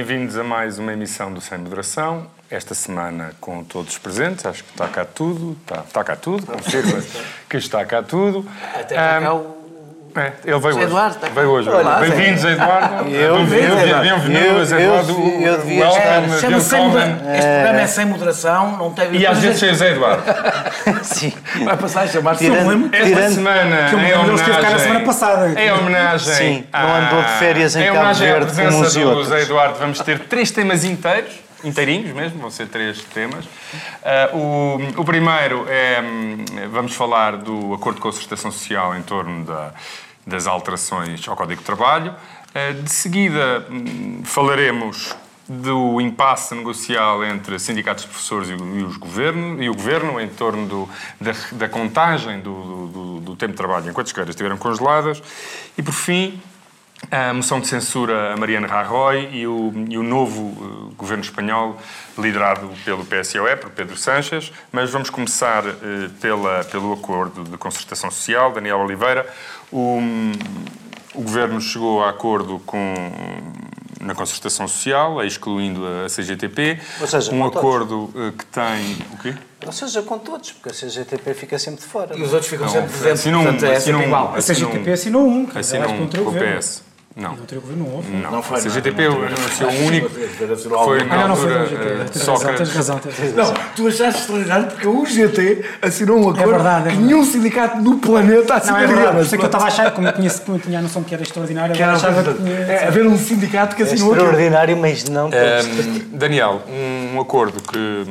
bem-vindos a mais uma emissão do Sem Moderação. Esta semana com todos os presentes, acho que está cá tudo, está, está cá tudo, confirma que está cá tudo. Até cá é, ele veio hoje. Eduardo, está veio hoje. Bem-vindos, Eduardo. Eu- Bem-vindos, Eduardo. eu- devia estar-. Este programa é sem moderação, não tem. E às vezes sem Zé Eduardo. Sim. vai passar a chamar-se. Tirando- Não me lembro. Esta semana, que eu me em lembro, ele esteve cá na homenagem- semana passada. Em homenagem. Sim, não andou de férias em em Cabo Verde como uns e do outros. Zé Eduardo, vamos ter três temas inteiros. Inteirinhos mesmo, vão ser três temas. Ah, o, o primeiro é. hum, Vamos falar do acordo de concertação social em torno da- das alterações ao Código de Trabalho. Ah, de seguida, hum, falaremos do impasse negocial entre sindicatos de professores e, e os governo, e o governo em torno do- da, da contagem do, do- do- do tempo de trabalho enquanto as carreiras estiveram congeladas. E, por fim, a moção de censura a Mariana Rajoy e o, e o novo eh, governo espanhol liderado pelo PSOE, por Pedro Sánchez. Mas vamos começar eh, pela, pelo acordo de concertação social. Daniel Oliveira, o, o governo chegou a acordo com na concertação social, excluindo a CGTP, Ou seja, um com todos. acordo eh, que tem o quê? Ou seja, com todos, porque a CGTP fica sempre de fora. E os outros ficam sempre presentes. assinou um, Portanto, é assinou um, igual. A CGTP assinou um, que assinou um contra o com o governo. PS. Não. Contra o governo não houve. Não, Não foi a nada, não teve. anunciou o único. Foi na não, não foi altura o GT. eh, Tens razão, Sócrates. tens razão, tens razão. Não, tu achaste extraordinário porque o UGT assinou um acordo verdade, é que nenhum sindicato no planeta Não, é verdade, isso é que eu estava a achar, como eu tinha, como eu tinha a noção que era extraordinário, Que era achava que é, tinha... haver um sindicato que É assinou aquilo. extraordinário, mas não. Um, Daniel, um acordo que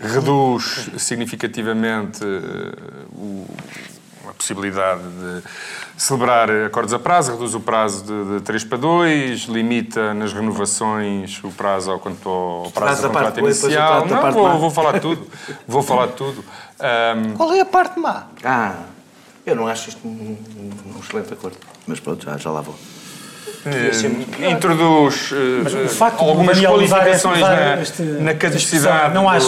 reduz significativamente uh, o- a possibilidade de celebrar acordos a prazo, reduz o prazo de, de 3 para 2, limita nas renovações o prazo ao, quanto ao prazo do contrato inicial. Não, parte vou, vou falar de tudo. Vou falar tudo. Um, Qual é a parte má? Ah, eu não acho isto um, um- um excelente acordo. Mas pronto, já, já lá vou. Eh, introduz eh, do algumas qualificações na, este- na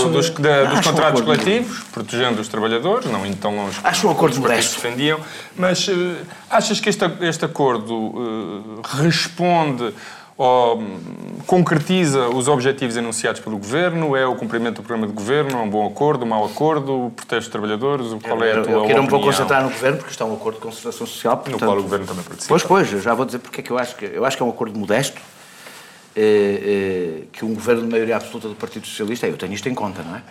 do- dos, da- dos um contratos acordo. coletivos, protegendo os trabalhadores, não indo tão longe Acho um acordo os partidos defendiam. Mas eh, achas que este, este acordo eh, responde ou hum, concretiza os objetivos anunciados pelo Governo? É o cumprimento do programa de Governo? É um bom acordo, um mau acordo? Protege os trabalhadores? Qual é a eu, tua eu quero um pouco concentrar no governo, porque isto é um acordo de concertação social. No portanto- qual o Governo também participa. Pois, pois, eu já vou dizer porque é que eu acho que, eu acho que é um acordo modesto, eh, eh, que um governo de maioria absoluta do Partido Socialista, eu tenho isto em conta, não é?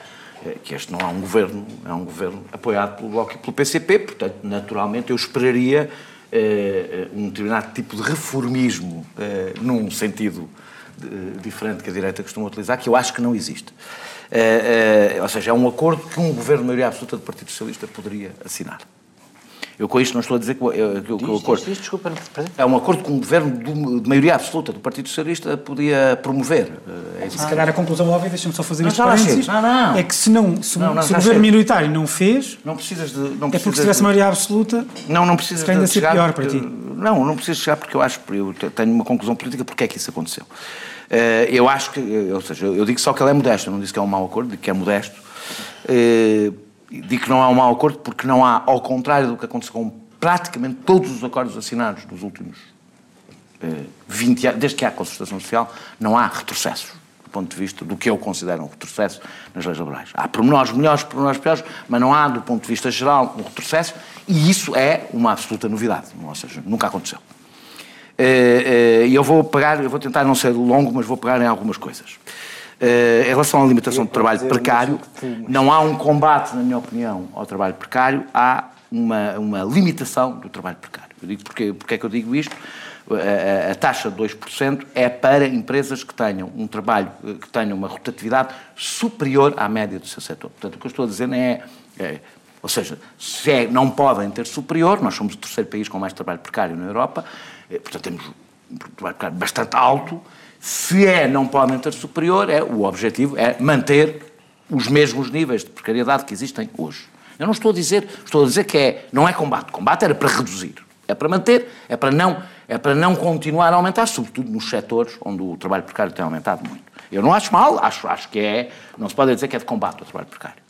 Eh, Que este não é um governo, é um governo apoiado pelo Bloco e pelo PCP, portanto, naturalmente, eu esperaria um determinado tipo de reformismo eh, num sentido de- diferente que a direita costuma utilizar, que eu acho que não existe. Eh, eh, ou seja, é um acordo que um governo de maioria absoluta do Partido Socialista poderia assinar. Eu com isto não estou a dizer que, o- que que o acordo... Diz, diz, desculpa. É um acordo que um governo do- de maioria absoluta do Partido Socialista podia promover. É. Se calhar a conclusão óbvia, deixa-me só fazer Não, lá parênteses. Não, não. é que se, não, se, Não, não, se o governo chego. minoritário não fez, Não precisas de. Não é porque precisas se tivesse de- maioria absoluta, Não, não precisas Se ainda de ser chegar pior porque- para ti. Não, não precisas chegar porque eu acho, eu te- tenho uma conclusão política porque é que isso aconteceu. Eh, eu acho que, eh, ou seja, eu eu digo só que ele é modesto, eu não disse que é um mau acordo, digo que é modesto. Digo que não é um mau acordo porque não há, ao contrário do que aconteceu com praticamente todos os acordos assinados dos últimos eh, 20 anos, desde que há concertação social, não há retrocessos, do ponto de vista do que eu considero um retrocesso nas leis laborais. Há pormenores melhores, pormenores piores, mas não há, do ponto de vista geral, um retrocesso, e isso é uma absoluta novidade, ou seja, nunca aconteceu. Eh, eh, E eu vou pegar, eu vou tentar não ser longo, mas vou pegar em algumas coisas. Eh, Em relação à limitação do trabalho precário, não há um combate, na minha opinião, ao trabalho precário, há uma, uma limitação do trabalho precário. Eu digo porque, porque é que eu digo isto? A, a- a taxa de 2% é para empresas que tenham um trabalho, eh, que tenham uma rotatividade superior à média do seu setor. Portanto, o que eu estou a dizer é, é ou seja, se é, não podem ter superior, nós somos o terceiro país com mais trabalho precário na Europa, eh, portanto temos um trabalho precário bastante alto, se é não podem ter superior, é, o objetivo é manter os mesmos níveis de precariedade que existem hoje. Eu não estou a dizer, estou a dizer que é, não é combate, combate era para reduzir, é para manter, é para não, é para não continuar a aumentar, sobretudo nos setores onde o trabalho precário tem aumentado muito. Eu não acho mal, acho, acho que é, não se pode dizer que é de combate ao trabalho precário.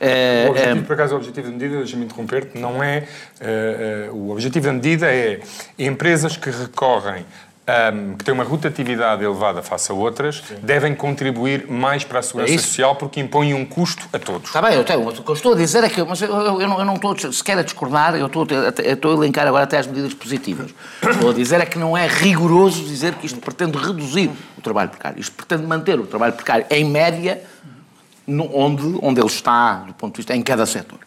Eh, O objetivo, eh, por acaso, o objetivo da medida, deixa-me interromper-te, não é. eh, eh, o objetivo da medida é empresas que recorrem ahm, que têm uma rotatividade elevada face a outras, devem contribuir mais para a segurança É social porque impõem um custo a todos. Está bem, eu tenho, o que eu estou a dizer é que. Mas eu, eu- eu não, eu não estou sequer a discordar, eu estou, a- eu estou a elencar agora até as medidas positivas. Estou a dizer é que não é rigoroso dizer que isto pretende reduzir o trabalho precário. Isto pretende manter o trabalho precário em média no- onde, onde ele está, do ponto de vista, em cada setor.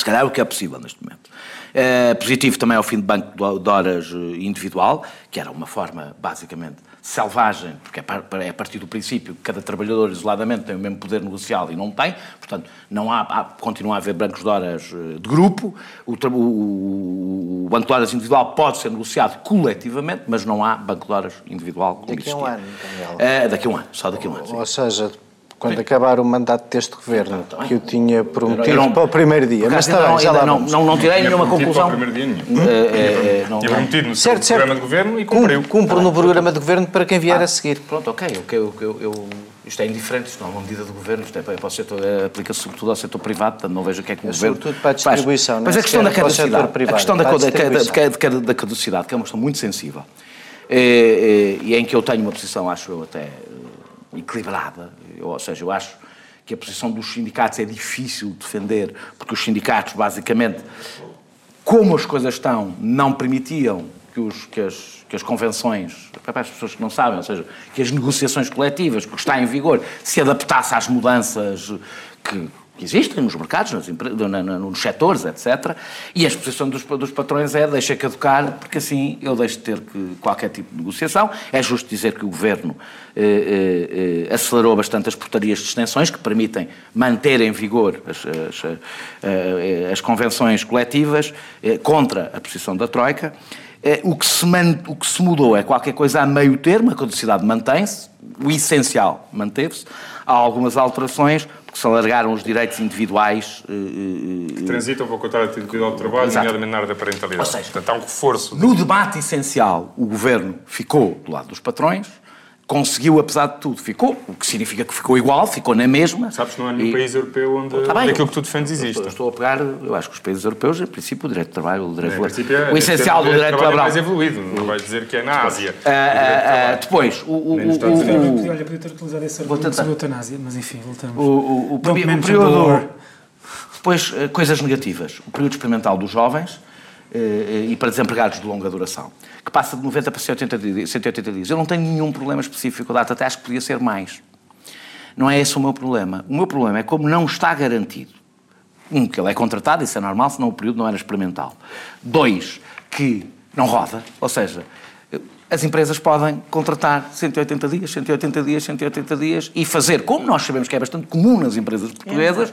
Se calhar é o que é possível neste momento. Eh, positivo também é o fim de banco de horas eh, individual, que era uma forma basicamente selvagem, porque é é a partir do princípio que cada trabalhador isoladamente tem o mesmo poder negocial e não tem, portanto, não há, há- continua a haver bancos de horas eh, de grupo, o, o- o banco de horas individual pode ser negociado coletivamente, mas não há banco de horas individual como Daqui a um ano, Daniel. Eh, daqui a um ano, só daqui a um ano. sim. Ou seja, quando acabar o mandato deste governo, Tá bem. que eu tinha prometido Eu não- para o primeiro dia. Mas está bem, já não, lá não, não, não tirei Tinha nenhuma prometido para o conclusão. primeiro dia nenhum. Eh, eh, eh, não- Tinha não- prometido no Certo, certo. programa de governo e Cum- cumpriu. Cumpro no programa de governo para quem vier a seguir. Pronto, ok. eu- eu- eu- isto é indiferente, isto não é uma medida do governo, isto é para, para o setor, eh, aplica-se sobretudo ao setor privado, portanto não vejo o que é que o É governo. sobretudo para a distribuição, Mas não a questão da caducidade, a privado, questão da, da, da, caducidade, que é uma questão muito sensível, eh, eh, e em que eu tenho uma posição, acho eu, até equilibrada, Eu- ou seja, eu acho que a posição dos sindicatos é difícil de defender, porque os sindicatos, basicamente, como as coisas estão, não permitiam que, os- que as, que as convenções, para as pessoas que não sabem, ou seja, que as negociações coletivas, que está em vigor, se adaptasse às mudanças que, que existem nos mercados, na- nos setores, etc. E a exposição dos, dos patrões é deixa caducar, porque assim eu deixo de ter que, qualquer tipo de negociação. É justo dizer que o Governo eh, eh, eh, acelerou bastante as portarias de extensões que permitem manter em vigor as, as, eh, as convenções coletivas eh, contra a posição da Troika. Eh, O que, se o que se mudou é qualquer coisa a meio termo, a caducidade mantém-se, o essencial manteve-se. Há algumas alterações, porque se alargaram os direitos individuais. eh, eh, eh, Transitam para o contrato individual de trabalho, Exato. nomeadamente na área da parentalidade. Ou seja, Portanto, há um reforço. No debate essencial, o governo ficou do lado dos patrões, conseguiu, apesar de tudo, ficou, o que significa que ficou igual, ficou na mesma. Sabes que não há nenhum E- país europeu onde Tá bem, aquilo que tu defendes existe. estou, estou a pegar, eu acho que os países europeus, em princípio, o direito de trabalho, o direito Em laboral- é- o essencial do direito trabalho é laboral. mais evoluído. Não vais dizer que é na Ásia. Ah, ah, ah, depois, o, o, o, o- Podia, olha, podia ter utilizado esse Vou argumento tentar. sobre a eutanásia, mas enfim, voltamos. o, o, o, o período. Depois, eh, coisas negativas. O período experimental dos jovens e para desempregados de longa duração, que passa de 90 para 180 dias. 180 dias. Eu não tenho nenhum problema específico com a data, até acho que podia ser mais. Não é esse o meu problema. O meu problema é como não está garantido. Um, que ele é contratado, isso é normal, senão o período não era experimental. Dois, que não roda, ou seja, as empresas podem contratar 180 dias, 180 dias, 180 dias e fazer, como nós sabemos que é bastante comum nas empresas portuguesas,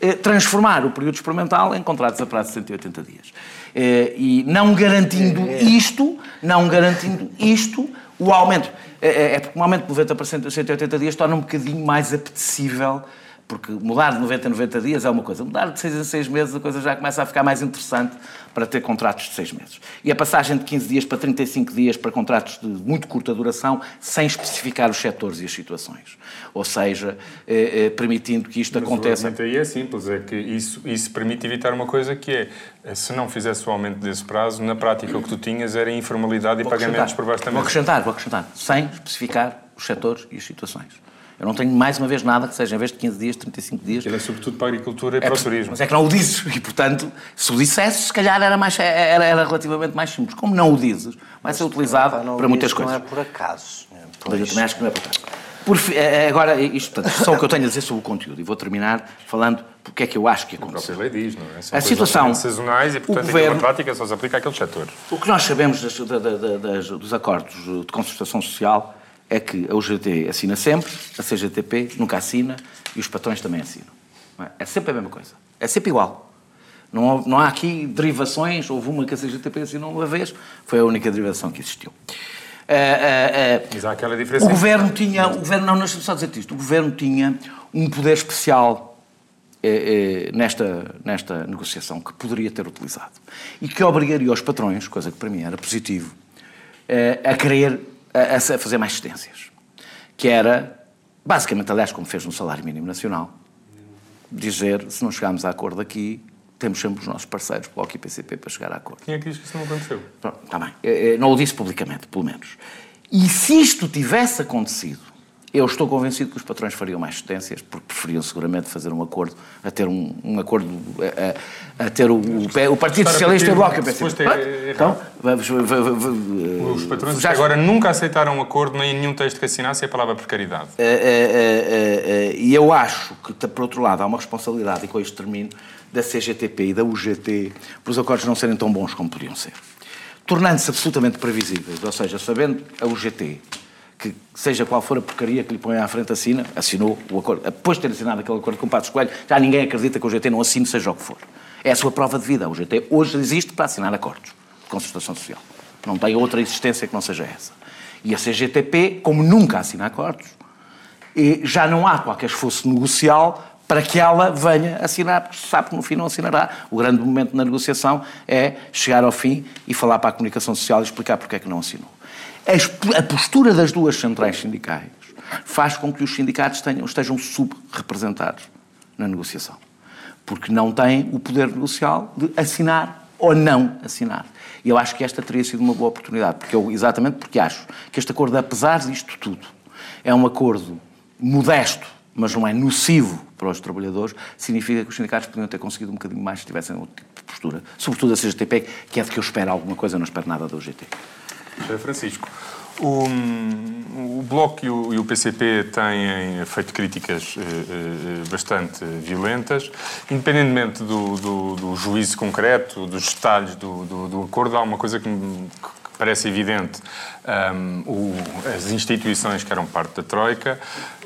eh, transformar o período experimental em contratos a prazo de 180 dias. Eh, E não garantindo isto, não garantindo isto, o aumento, é, é porque um aumento de 90 para 180 dias torna um bocadinho mais apetecível porque mudar de 90 a 90 dias é uma coisa, mudar de 6 em 6 meses a coisa já começa a ficar mais interessante para ter contratos de 6 meses. E a passagem de 15 dias para 35 dias para contratos de muito curta duração, sem especificar os setores e as situações. Ou seja, eh, eh, permitindo que isto Mas aconteça. O aí é simples, é que isso, isso permite evitar uma coisa que é, eh, se não fizesse o aumento desse prazo, na prática o que tu tinhas era informalidade e Vou pagamentos acrescentar. por baixo da Vou acrescentar, vou acrescentar, sem especificar os setores e as situações. Eu não tenho mais uma vez nada que seja, em vez de 15 dias, 35 dias, Ele é sobretudo para a agricultura e para o turismo. Mas é que não o dizes. E, portanto, se o dissesse, se calhar era, mais, era, era relativamente mais simples. Como não o dizes, vai ser utilizado não para muitas coisas. Não é por acaso. É por Mas eu também acho que não é por acaso. Por fi- eh, eh, agora, isto, portanto, só o que eu tenho a dizer sobre o conteúdo. E vou terminar falando porque é que eu acho que A aconteceu. lei diz, não é? São A situação- sazonais e, o portanto, governo- na prática só se aplica àqueles setores. O que nós sabemos das- da- da- da- das- dos acordos de concertação social é que a UGT assina sempre, a CGTP nunca assina e os patrões também assinam. Não É É sempre a mesma coisa. É sempre igual. Não, não há aqui derivações. Houve uma que a CGTP assinou uma vez, foi a única derivação que existiu. Ah, ah, ah, Mas há aquela diferença. o governo tinha, o governo, não, deixa-me só dizer isto, o governo tinha um poder especial eh, eh, nesta, nesta negociação que poderia ter utilizado e que obrigaria os patrões, coisa que para mim era positivo, eh, a querer a, a fazer mais cedências. Que era, basicamente, aliás, como fez no salário mínimo nacional, dizer, se não chegarmos a acordo aqui, temos sempre os nossos parceiros, Bloco e PCP, para chegar a acordo. Quem é que diz que isso não aconteceu? Pronto, está bem. Não o disse publicamente, pelo menos. E se isto tivesse acontecido, eu estou convencido que os patrões fariam mais cedências, porque preferiam seguramente fazer um acordo, a ter um, um acordo, a, a- a ter o, o, o Partido Socialista e o Bloco é. Então, vamos, v- v- v- Os patrões já- até agora nunca aceitaram um acordo, nem em nenhum texto que assinasse a palavra precariedade. Eh, eh, eh, eh, E eu acho que, por outro lado, há uma responsabilidade, e com isto termino, da CGTP e da UGT, por os acordos não serem tão bons como podiam ser. Tornando-se absolutamente previsíveis, ou seja, sabendo a UGT que, seja qual for a porcaria que lhe põe à frente, assina, assinou o acordo. Depois de ter assinado aquele acordo com o Passos Coelho, já ninguém acredita que a UGT não assine, seja o que for. É a sua prova de vida. A UGT hoje existe para assinar acordos de concertação social. Não tem outra existência que não seja essa. E a CGTP, como nunca assina acordos, já não há qualquer esforço negocial para que ela venha assinar, porque sabe que no fim não assinará. O grande momento na negociação é chegar ao fim e falar para a comunicação social e explicar porque é que não assinou. A postura das duas centrais sindicais faz com que os sindicatos tenham, estejam subrepresentados na negociação. Porque não têm o poder negocial de assinar ou não assinar. E eu acho que esta teria sido uma boa oportunidade, porque eu, exatamente porque acho que este acordo, apesar disto tudo, é um acordo modesto, mas não é nocivo para os trabalhadores, significa que os sindicatos podiam ter conseguido um bocadinho mais se tivessem outro tipo de postura. Sobretudo a CGTP, que é de que eu espero alguma coisa, não espero nada da UGT. Eh, Francisco, o, o Bloco e o, e o PCP têm feito críticas eh, eh, bastante violentas. Independentemente do, do- do juízo concreto, dos detalhes do, do- do acordo, há uma coisa que me que parece evidente. Ahm, o- as instituições que eram parte da Troika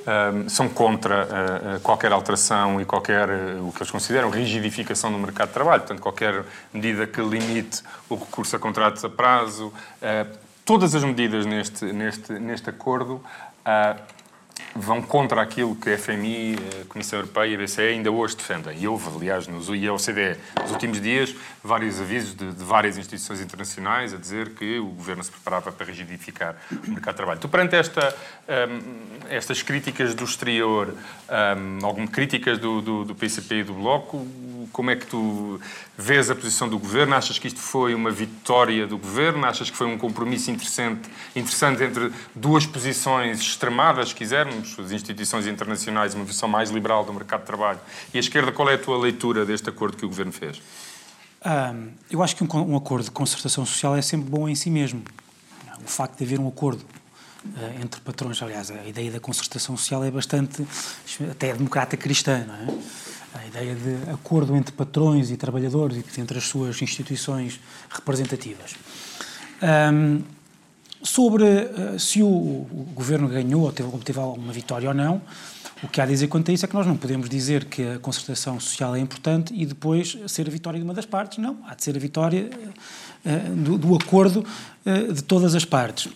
ahm, são contra ah, qualquer alteração e qualquer, ah, o que eles consideram, rigidificação do mercado de trabalho. Portanto, qualquer medida que limite o recurso a contratos a prazo, ah, todas as medidas neste, neste, neste acordo vão contra aquilo que a FMI, a Comissão Europeia e a BCE ainda hoje defendem. E houve, aliás, nos, e a OCDE, nos últimos dias, vários avisos de, de várias instituições internacionais a dizer que o governo se preparava para rigidificar o mercado de trabalho. Tu, perante esta, hum, estas críticas do exterior, hum, algumas críticas do, do, do PCP e do Bloco, como é que tu vês a posição do governo? Achas que isto foi uma vitória do governo? Achas que foi um compromisso interessante, interessante entre duas posições extremadas, se quisermos, as instituições internacionais, uma visão mais liberal do mercado de trabalho, e a esquerda, qual é a tua leitura deste acordo que o governo fez? Ahm, eu acho que um, um acordo de concertação social é sempre bom em si mesmo. O facto de haver um acordo eh, entre patrões, aliás, a ideia da concertação social é bastante, até democrata cristã, não é? A ideia de acordo entre patrões e trabalhadores e entre as suas instituições representativas. Ahm, sobre eh, se o, o governo ganhou ou teve, obteve alguma vitória ou não, o que há a dizer quanto a isso é que nós não podemos dizer que a concertação social é importante e depois ser a vitória de uma das partes. Não, há de ser a vitória eh, do, do acordo eh, de todas as partes.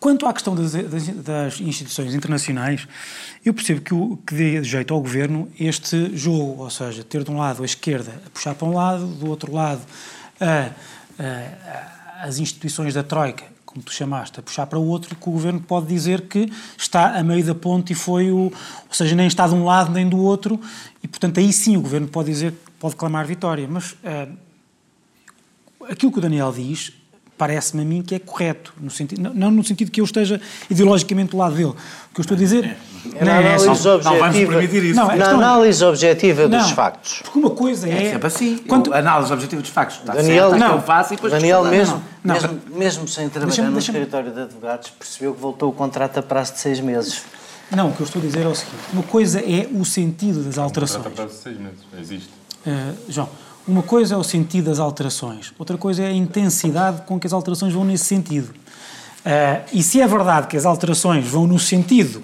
Quanto à questão das, das- das instituições internacionais, eu percebo que, o, que dê jeito ao governo este jogo, ou seja, ter de um lado a esquerda a puxar para um lado, do outro lado a- a- as instituições da Troika, como tu chamaste, a puxar para o outro, que o governo pode dizer que está a meio da ponte e foi o. Ou seja, nem está de um lado nem do outro, e portanto aí sim o governo pode dizer, pode clamar vitória. Mas. ah, aquilo que o Daniel diz parece-me a mim que é correto, no sentido, não, não no sentido que eu esteja ideologicamente do lado dele. O que eu estou a dizer É não na é análise não vamos objetiva, permitir isso. Não, a na questão- análise objetiva dos Não, factos. Porque uma coisa é. É sempre assim. Quanto- análise objetiva dos factos. Está Daniel, certo, é que não. eu faço e depois Daniel mesmo, Não, não. mesmo, mesmo sem trabalhar Deixa-me- no deixa-me- escritório de advogados, percebeu que voltou o contrato a prazo de seis meses. Não, o que eu estou a dizer é o seguinte: uma coisa é o sentido das alterações. Trata prazo de seis meses. Existe. Uh, João, uma coisa é o sentido das alterações, outra coisa é a intensidade com que as alterações vão nesse sentido. Uh, e se é verdade que as alterações vão no sentido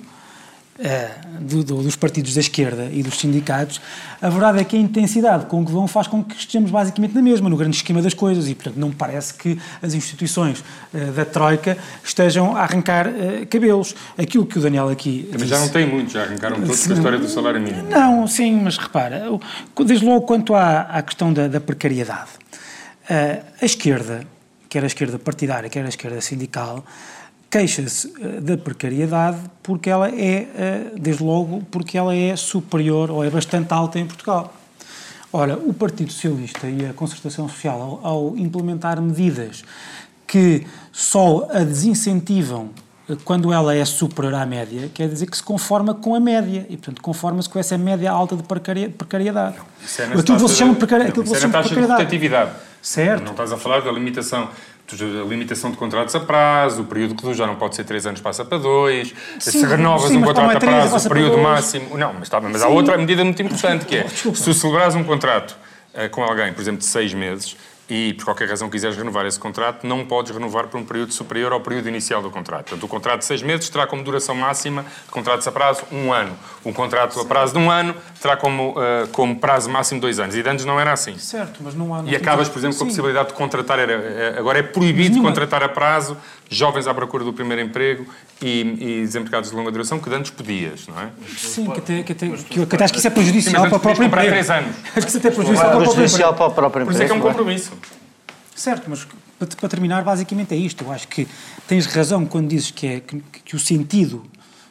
uh, do- do- dos partidos da esquerda e dos sindicatos, a verdade é que a intensidade com que vão faz com que estejamos basicamente na mesma, no grande esquema das coisas, e portanto não parece que as instituições uh, da Troika estejam a arrancar uh, cabelos. Aquilo que o Daniel aqui. Mas já não tem muito, já arrancaram todos com a história do salário mínimo. não, sim, mas repara, desde logo quanto à, à questão da, da precariedade, a esquerda, quer a esquerda partidária, quer a esquerda sindical, queixa-se eh, da precariedade porque ela é, eh, desde logo, porque ela é superior ou é bastante alta em Portugal. Ora, o Partido Socialista e a Concertação Social, ao, ao implementar medidas que só a desincentivam eh, quando ela é superior à média, quer dizer que se conforma com a média e, portanto, conforma-se com essa média alta de precariedade. Isso é aquilo que de de- precari- não, isso é na de taxa de precariedade. rotatividade. Certo. Não estás a falar da limitação, a limitação de contratos a prazo, o período que já não pode ser 3 anos, passa para 2. Sim, Se renovas sim, um mas contrato é a prazo, o período máximo. Não, mas, bem, mas há outra medida muito importante que é: se tu celebrares um contrato eh, com alguém, por exemplo, de 6 meses, e por qualquer razão quiseres renovar esse contrato, não podes renovar por um período superior ao período inicial do contrato. Portanto, o contrato de 6 meses terá como duração máxima contratos a prazo um ano. Um contrato a prazo de um ano terá como, eh, como prazo máximo dois anos. E de antes não era assim. Certo, mas não há... E acabas, por exemplo, com a possibilidade de contratar, era- é- agora é proibido nenhuma- contratar a prazo, jovens à procura do primeiro emprego e, e desempregados de longa duração, que de antes podias, não é? Sim, que até, que até, que eu até acho que isso é Sim, prejudicial mas para o próprio emprego. três anos. Acho que isso até é prejudicial para o próprio prejudicial emprego. para o próprio Por isso é que é um não compromisso. Certo, mas para, terminar, basicamente é isto. Eu acho que tens razão quando dizes que, é, que, que o sentido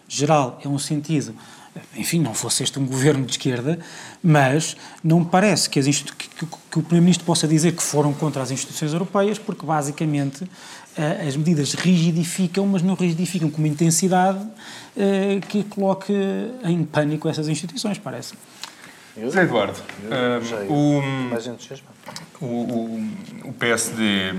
geral é um sentido, enfim, não fosse este um governo de esquerda, mas não me parece que, que, que- que o Primeiro-Ministro possa dizer que foram contra as instituições europeias, porque basicamente as medidas rigidificam, mas não rigidificam com uma intensidade eh, que coloque em pânico essas instituições, parece. José Eduardo, sei. hum, o, o, o, o PSD,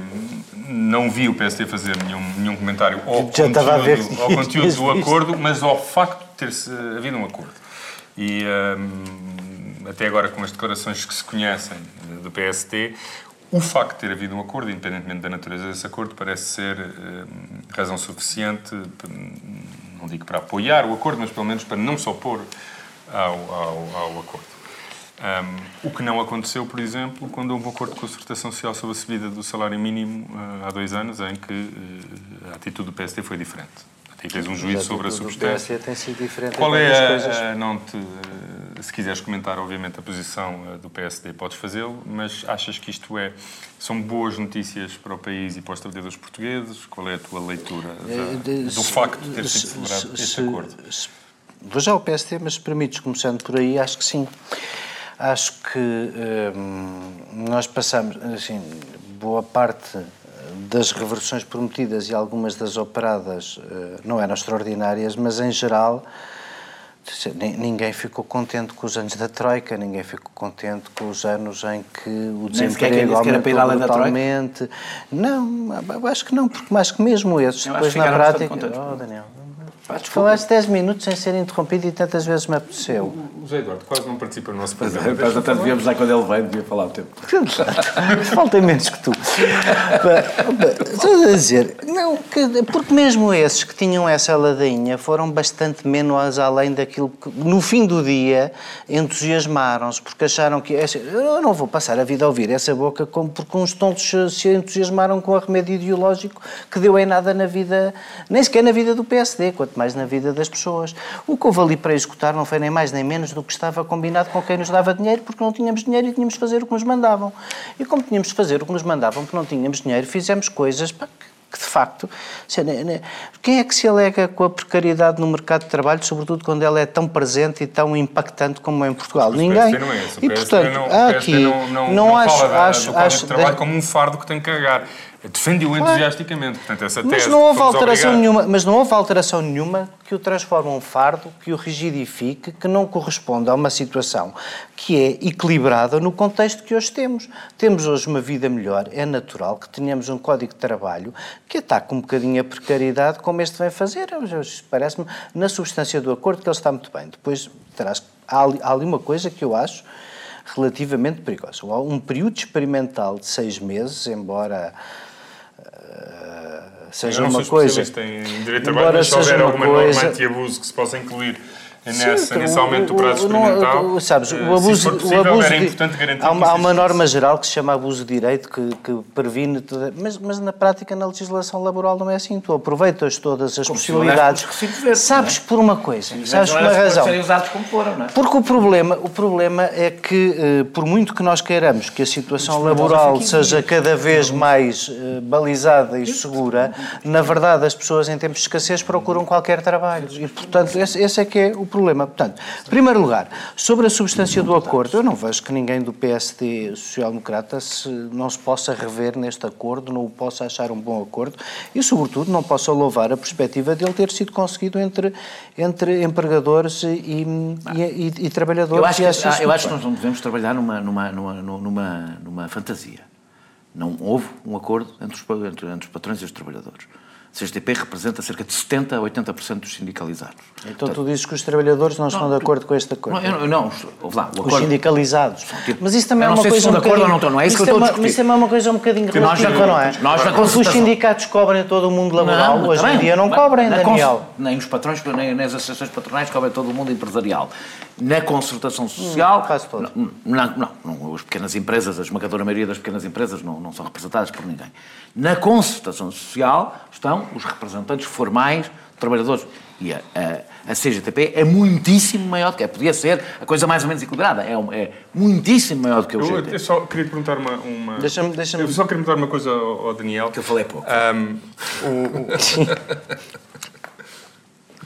não vi o PSD fazer nenhum, nenhum comentário ao Já estava a ver conteúdo, ao conteúdo do acordo, mas ao facto de ter havido um acordo. E hum, até agora, com as declarações que se conhecem do PSD, o facto de ter havido um acordo, independentemente da natureza desse acordo, parece ser hum, razão suficiente, não digo para apoiar o acordo, mas pelo menos para não se opor ao, ao, ao acordo. Um, o que não aconteceu, por exemplo, quando houve um acordo de concertação social sobre a subida do salário mínimo uh, há dois anos, em que uh, a atitude do PSD foi diferente. Até fez um juízo sobre a substância. Tem sido diferente Qual é a, coisas. a- não te, uh, se quiseres comentar, obviamente, a posição uh, do PSD, podes fazê-lo, mas achas que isto é são boas notícias para o país e para os trabalhadores portugueses? Qual é a tua leitura da- Eh, do se- facto de ter sido celebrado este se- acordo? se- Vou já ao PSD, mas se permites, começando por aí, acho que sim. Acho que hum, nós passamos, assim, boa parte das reversões prometidas e algumas das operadas eh, não eram extraordinárias, mas em geral Ni- Ninguém ficou contente com os anos da Troika, ninguém ficou contente com os anos em que o desemprego que para aumentou brutalmente. Não, acho que não, porque mais que mesmo esses, Eu depois na prática. Oh, Daniel, Pá, falaste 10 minutos sem ser interrompido e tantas vezes me apeteceu. O José Eduardo quase não participa no nosso é, programa. Nós até devíamos lá quando ele veio, devia falar o tempo. Falta menos que tu. Estou a dizer, não, que- porque mesmo esses que tinham essa ladainha foram bastante menos além daquilo que, no fim do dia, entusiasmaram-se, porque acharam que. essa- Eu não vou passar a vida a ouvir essa boca como porque uns tontos se- se entusiasmaram com o remédio ideológico que deu em nada na vida, nem sequer na vida do PSD, quanto mais na vida das pessoas. O que houve ali para executar não foi nem mais nem menos do que estava combinado com quem nos dava dinheiro, porque não tínhamos dinheiro e tínhamos de fazer o que nos mandavam. E como tínhamos de fazer o que nos mandavam, porque não tínhamos dinheiro, fizemos coisas pá, que, de facto. se- ne- ne- Quem é que se alega com a precariedade no mercado de trabalho, sobretudo quando ela é tão presente e tão impactante como é em Portugal? Mas Ninguém. Não é E, portanto, não, aqui. não, não, não acho. fala da, acho, do acho de Trabalho como um fardo que tem que carregar. Defende-o entusiasticamente. Portanto, essa Mas tese não houve alteração nenhuma, mas não houve alteração nenhuma que o transforme um fardo, que o rigidifique, que não corresponda a uma situação que é equilibrada no contexto que hoje temos. Temos hoje uma vida melhor, é natural que tenhamos um código de trabalho que ataque um bocadinho a precariedade como este vem fazer. Parece-me, na substância do acordo, que ele está muito bem. Depois, terás, há, ali, há ali uma coisa que eu acho relativamente perigosa. Um período experimental de seis meses, embora seja uma coisa. em direito de trabalho, Embora mas se houver alguma coisa- norma anti-abuso que se possa incluir Sim, nessa, nesse o- aumento do prazo não- experimental, o- sabes, eh, o abuso, for o possível, abuso era importante garantir há uma, há uma norma geral que se chama abuso de direito que, que previne, toda- mas, mas na prática na legislação laboral não é assim. Tu aproveitas todas as Como se possibilidades. verdes, Sabes não é? por uma coisa, sabes por Não uma razão. serem usados como foram, não é? Porque o problema, o problema é que, eh, por muito que nós queiramos que a situação laboral seja cada vez mais balizada e segura, na verdade as pessoas em tempos de escassez procuram qualquer trabalho. E, portanto, esse, esse é que é o problema. Portanto, em primeiro lugar, sobre a substância do acordo, eu não vejo que ninguém do PSD Social-Democrata se, não se possa rever neste acordo, não o possa achar um bom acordo e, sobretudo, não possa louvar a perspectiva dele ter sido conseguido entre, entre empregadores e, e, e, e trabalhadores. Eu acho, que, eu acho que nós não devemos trabalhar numa, numa, numa, numa, numa fantasia. Não houve um acordo entre os, entre, entre os patrões e os trabalhadores. CGTP representa cerca de 70% a 80% dos sindicalizados. Então tu dizes que os trabalhadores não, estão de acordo com este acordo? Não, eu, não, lá, acordo, os sindicalizados. Tipo, mas isso também é uma coisa se um de acordo ou não estão, não é isso, que eu estou a discutir. Isso também é uma coisa um bocadinho relativa, nós, não é? Nós, na Porque os sindicatos cobrem todo o mundo laboral, não, hoje também, em dia não cobrem, Daniel. Nem os patrões, nem, nem as associações patronais cobrem todo o mundo empresarial. Na concertação social... Hum, quase todo. Não, não, não, as pequenas empresas, a esmagadora maioria das pequenas empresas não, não são representadas por ninguém. Na concertação social estão os representantes formais, trabalhadores. E a, a, a, CGTP é muitíssimo maior do que é. Podia ser a coisa mais ou menos equilibrada. É, é muitíssimo maior do que o eu, GT. Eu só queria perguntar uma... uma... Deixa-me... Deixa eu só queria perguntar uma coisa ao, ao Daniel. Que eu falei pouco. Um, o, o...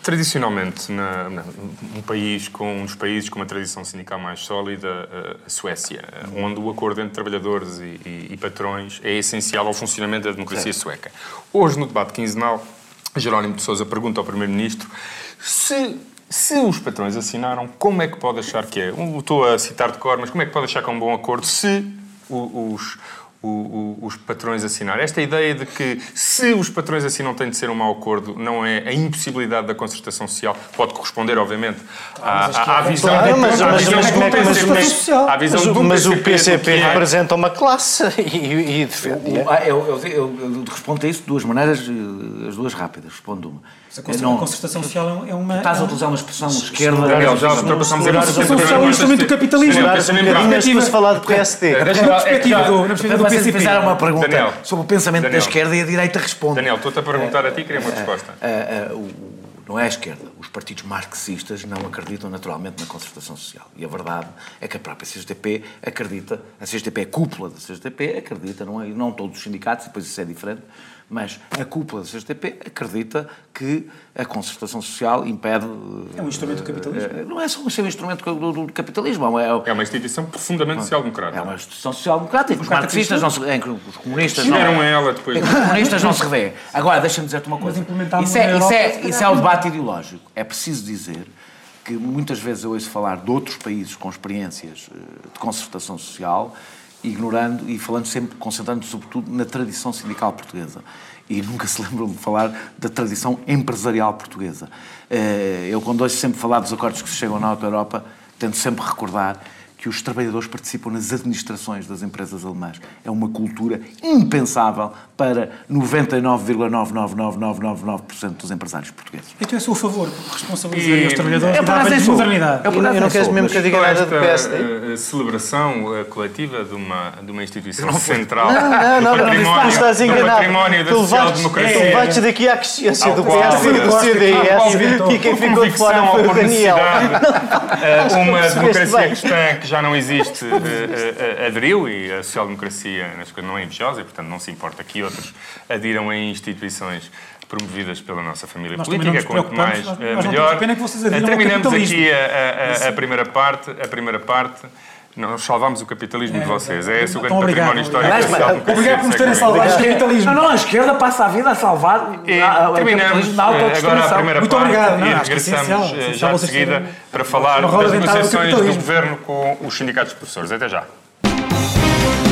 Tradicionalmente, na, na, um país com um dos países com uma tradição sindical mais sólida, eh, a Suécia, onde o acordo entre trabalhadores e, e, e patrões é essencial ao funcionamento da democracia sueca. Hoje, no debate quinzenal, Jerónimo de Sousa pergunta ao Primeiro-Ministro se, se os patrões assinaram, como é que pode achar que é? Estou a citar de cor, mas como é que pode achar que é um bom acordo se os, o, o, os patrões assinar. Esta ideia de que se os patrões assinam tem de ser um mau acordo, não é a impossibilidade da concertação social, pode corresponder, obviamente, à, visão de, mas, o, PCP é. representa uma classe e, e defende. Eu, eu, eu, eu, respondo a isso de duas maneiras, eh, as duas rápidas. Respondo uma. A não, concertação social é uma. Estás a utilizar uma expressão esquerda. Já ultrapassamos a concertação social é um instrumento do capitalismo. A falar do PSD. Na perspectiva do PCP. fizer uma pergunta Daniel, sobre o pensamento Daniel, da esquerda e a direita responde. Daniel, estou-te a perguntar a ti, queria uma resposta. não é a esquerda. Os partidos marxistas não acreditam naturalmente na concertação social. E a verdade é que a própria CGTP acredita, a CGTP é cúpula da CGTP, acredita, não, é, não todos os sindicatos, depois isso é diferente, mas a cúpula da CGTP acredita que a concertação social impede... É um instrumento do capitalismo. Eh, não é só um instrumento do, do capitalismo. É, é uma instituição profundamente social-democrata. É uma instituição social-democrática. Os marxistas não se... Os comunistas não... Tiveram ela depois. Os comunistas não se revêem. Agora, deixa-me dizer-te uma coisa. Isso é, isso, é, isso é o debate ideológico. É preciso dizer que muitas vezes eu ouço falar de outros países com experiências eh, de concertação social ignorando e falando sempre, concentrando sobretudo na tradição sindical portuguesa. E nunca se lembram de falar da tradição empresarial portuguesa. Eh, eu, quando ouço sempre falar dos acordos que se chegam na Auto Europa, tento sempre recordar que os trabalhadores participam nas administrações das empresas alemãs. É uma cultura impensável para 99,99999% dos empresários portugueses. Então é a seu favor, responsabilizar os trabalhadores é, da de modernidade. Eu, eu não quero mesmo que eu diga nada do PSD. A celebração eh, coletiva de uma, de uma instituição central não, não, não, património, não, estás enganado. Tu vais daqui à consciência do PSD e do CDS e quem ficou de fora foi o Daniel. Uma democracia cristã que já não existe, uh, uh, aderiu e a social-democracia não é invejosa e, portanto, não se importa que outros adiram em instituições promovidas pela nossa família nós política, quanto mais nós, nós melhor. Pena que vocês Terminamos aqui a, a, a, primeira parte. A primeira parte. Nós salvámos o capitalismo é, de vocês. É esse o grande património histórico Aliás, Obrigado por nos terem salvado o capitalismo. Não, não, a esquerda passa a vida a salvar e a, terminamos na agora a primeira Muito parte obrigado, e regressamos já de seguida para falar das negociações do Governo com os sindicatos de professores. Até já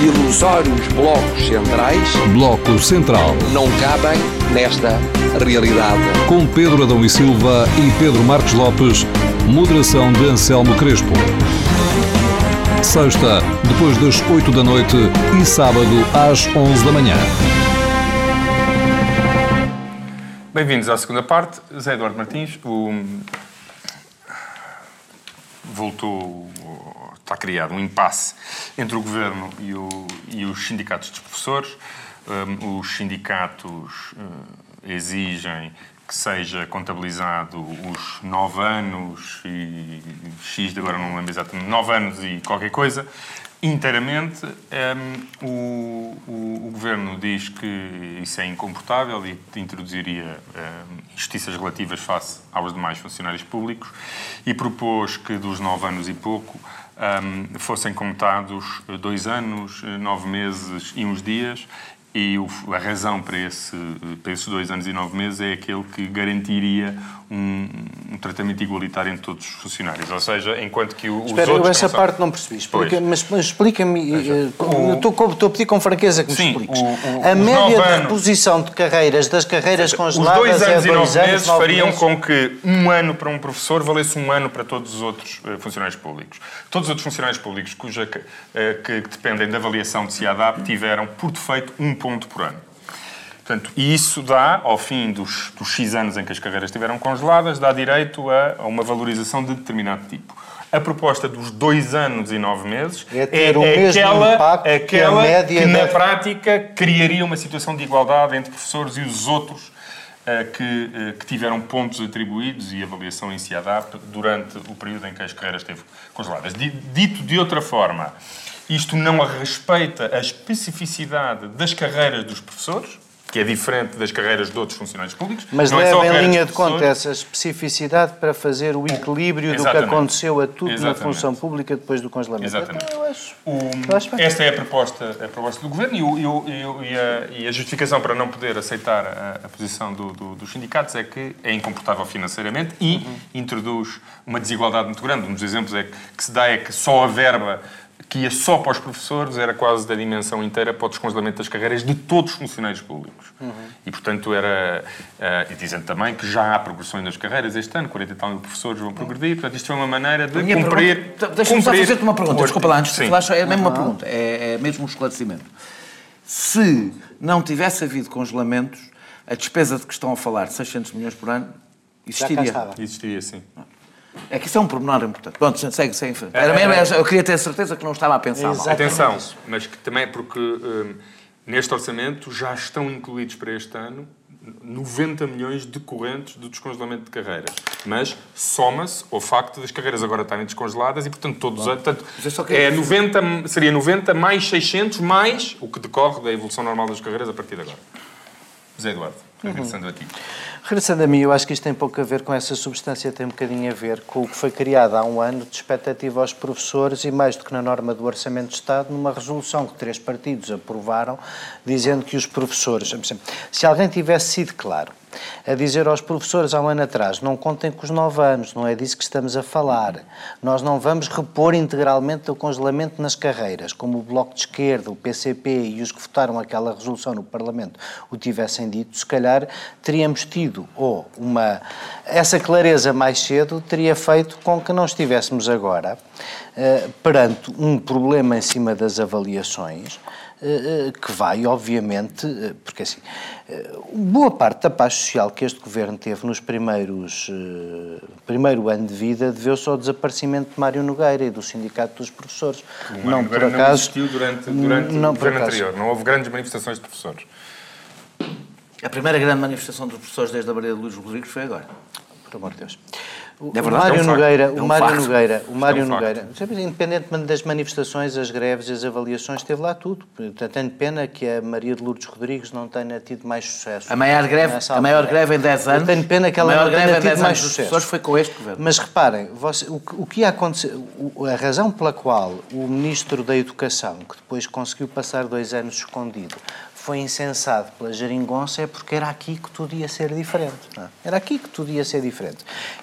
ilusórios blocos centrais. Bloco Central. Não cabem nesta realidade. Com Pedro Adão e Silva e Pedro Marcos Lopes, moderação de Anselmo Crespo. Sexta, depois das 8 da noite e sábado às 11 da manhã. Bem-vindos à segunda parte. Zé Eduardo Martins, o voltou, está criado um impasse entre o governo e, o, e os sindicatos dos professores. Um, os sindicatos uh, exigem que seja contabilizado os nove anos e X, agora não lembro exatamente, nove anos e qualquer coisa, inteiramente. Um, o, o, o, Governo diz que isso é incomportável e introduziria um, injustiças relativas face aos demais funcionários públicos e propôs que dos nove anos e pouco um, fossem contados dois anos, nove meses e uns dias e a razão para, esse, para esses dois anos e nove meses é aquele que garantiria um, um tratamento igualitário entre todos os funcionários. Ou seja, enquanto que o, Espera, os outros... eu essa parte não percebi. Explica, mas, explica-me... Eh, estou, estou a pedir com franqueza que me sim, expliques. O, o, a média de anos, reposição de carreiras das carreiras seja, congeladas Os dois anos é e nove anos, meses nove fariam meses. com que um ano para um professor valesse um ano para todos os outros uh, funcionários públicos. Todos os outros funcionários públicos cuja, uh, que, que dependem da avaliação de CIADAP tiveram, por defeito, um ponto por ano. Portanto, e isso dá, ao fim dos, dos X anos em que as carreiras estiveram congeladas, dá direito a, a, uma valorização de determinado tipo. A proposta dos dois anos e nove meses é, ter o mesmo aquela, impacto aquela que, a média que na da... prática, criaria uma situação de igualdade entre professores e os outros uh, que, uh, que, tiveram pontos atribuídos e avaliação em CIADAP durante o período em que as carreiras esteve congeladas. Dito de outra forma, isto não respeita a especificidade das carreiras dos professores, que é diferente das carreiras de outros funcionários públicos. Mas não leva é em linha de conta essa especificidade para fazer o equilíbrio do que Exatamente. aconteceu a tudo Exatamente. na função pública depois do congelamento. Exatamente. Então, eu acho, O, esta é a proposta, a proposta do Governo e, o, e, o, e, a, e, a, justificação para não poder aceitar a, a posição do, do, dos sindicatos é que é incomportável financeiramente e uhum. introduz uma desigualdade muito grande. Um dos exemplos é que, que se dá é que só a verba que ia só para os professores era quase da dimensão inteira para o descongelamento das carreiras de todos os funcionários públicos. Uhum. E, portanto, era... Uh, e dizendo também que já há progressões nas carreiras este ano, 40 e tal mil professores vão progredir, portanto, isto foi uma maneira de cumprir... Deixa-me só fazer-te uma pergunta, desculpa lá, antes de Sim. falar, é mesmo uma pergunta, é, é mesmo um esclarecimento. Se não tivesse havido congelamentos, a despesa de que estão a falar, de 600 milhões por ano, existiria. Existiria, sim. É que isso é um pormenor importante. Pronto, segue, segue em frente. Era mesmo, eu queria ter certeza que não estava a pensar mal. Atenção, mas que também porque hum, neste orçamento já estão incluídos para este ano 90 milhões decorrentes do descongelamento de carreiras. Mas soma-se ao facto das carreiras agora estarem descongeladas e, portanto, todos os anos... Portanto, é 90, seria 90 mais 600 mais o que decorre da evolução normal das carreiras a partir de agora. José Eduardo, regressando a ti. Regressando a mim, eu acho que isto tem pouco a ver com essa substância, tem um bocadinho a ver com o que foi criado há um ano de expectativa aos professores e mais do que na norma do Orçamento de Estado, numa resolução que três partidos aprovaram, dizendo que os professores. Se alguém tivesse sido claro a dizer aos professores há um ano atrás: não contem com os nove anos, não é disso que estamos a falar. Nós não vamos repor integralmente o congelamento nas carreiras, como o Bloco de Esquerda, o PCP e os que votaram aquela resolução no Parlamento o tivessem dito, se calhar teríamos tido, ou uma. Essa clareza mais cedo teria feito com que não estivéssemos agora uh, perante um problema em cima das avaliações que vai, obviamente, porque assim, boa parte da paz social que este governo teve nos primeiros primeiro ano de vida deveu-se ao desaparecimento de Mário Nogueira e do Sindicato dos Professores. O não por acaso não existiu durante, durante não, o governo anterior, não houve grandes manifestações de professores. A primeira grande manifestação dos professores desde a Maria de Luís Rodrigues foi agora. Por amor de Deus. O, é verdade, Mário é um Nogueira, é um o Mário facto. Nogueira, o Mário é um Nogueira, independentemente das manifestações, as greves e as avaliações, teve lá tudo. Tenho pena que a Maria de Lourdes Rodrigues não tenha tido mais sucesso. A maior greve, a maior greve em 10 anos. Eu tenho pena que ela não tenha tido mais sucesso. foi com este governo. Mas reparem, você, o, o, que ia acontecer, a razão pela qual o Ministro da Educação, que depois conseguiu passar dois anos escondido, foi incensado pela geringonça é porque era aqui que tudo ia ser diferente. É? Era aqui que tudo ia ser diferente.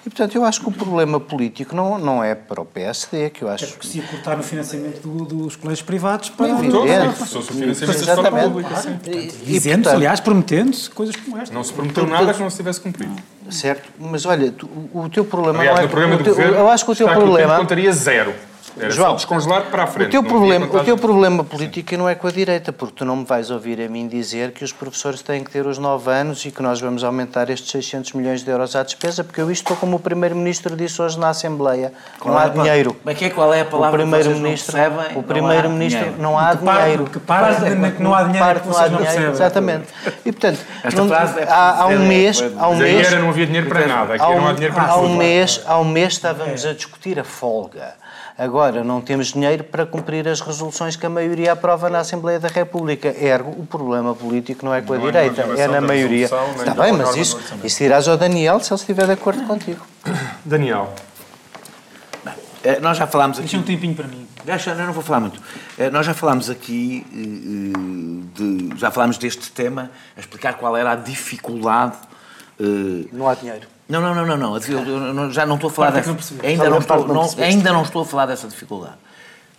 E, portanto, eu acho que o problema político não, não é para o PSD, que eu acho... É porque se ia cortar no financiamento do, dos colégios privados para... Todos, se o financiamento da escola pública, sim. Dizendo, aliás, prometendo-se coisas como esta. Não se prometeu nada que não se tivesse cumprido. Certo, mas olha, tu, o, o teu problema Aliás, não é... no programa o do teu, governo eu acho que o teu problema... O contaria zero. Era João, só descongelar para a frente. O teu, problema, o teu problema político não é com a direita, porque tu não me vais ouvir a mim dizer que os professores têm que ter os 9 anos e que nós vamos aumentar estes 600 milhões de euros à despesa, porque eu isto estou como o Primeiro-Ministro disse hoje na Assembleia. Qual não é há pa- dinheiro. É que é? Qual é a palavra o não Primeiro-Ministro, percebem? Não o há Primeiro-Ministro, dinheiro. não há Que parte- dinheiro. que parte de que não há dinheiro é Parte que não há vocês não dinheiro, percebem. Exatamente. E, portanto, Esta não- frase é há, há um mês, há um Mas mês, era não havia dinheiro para nada. Aqui Há não há um, dinheiro para há um mês estávamos a discutir a folga. Agora não temos dinheiro para cumprir as resoluções que a maioria aprova na Assembleia da República. Ergo, o problema político não é com a Não é direita, é aprovação na maioria. Está bem, mas isso, isso dirás ao Daniel se ele estiver de acordo contigo. Daniel, Eh, Nós já falámos aqui. Deixa um tempinho para mim. Deixa, eu não vou falar muito. Eh, Nós já falámos aqui, eh, de, já falámos deste tema, a explicar qual era a dificuldade. Não há dinheiro. Não, não, não, não, não. Eu, eu não- já não estou a falar é que dessa. Ainda não, estou, não ainda não estou a falar dessa dificuldade.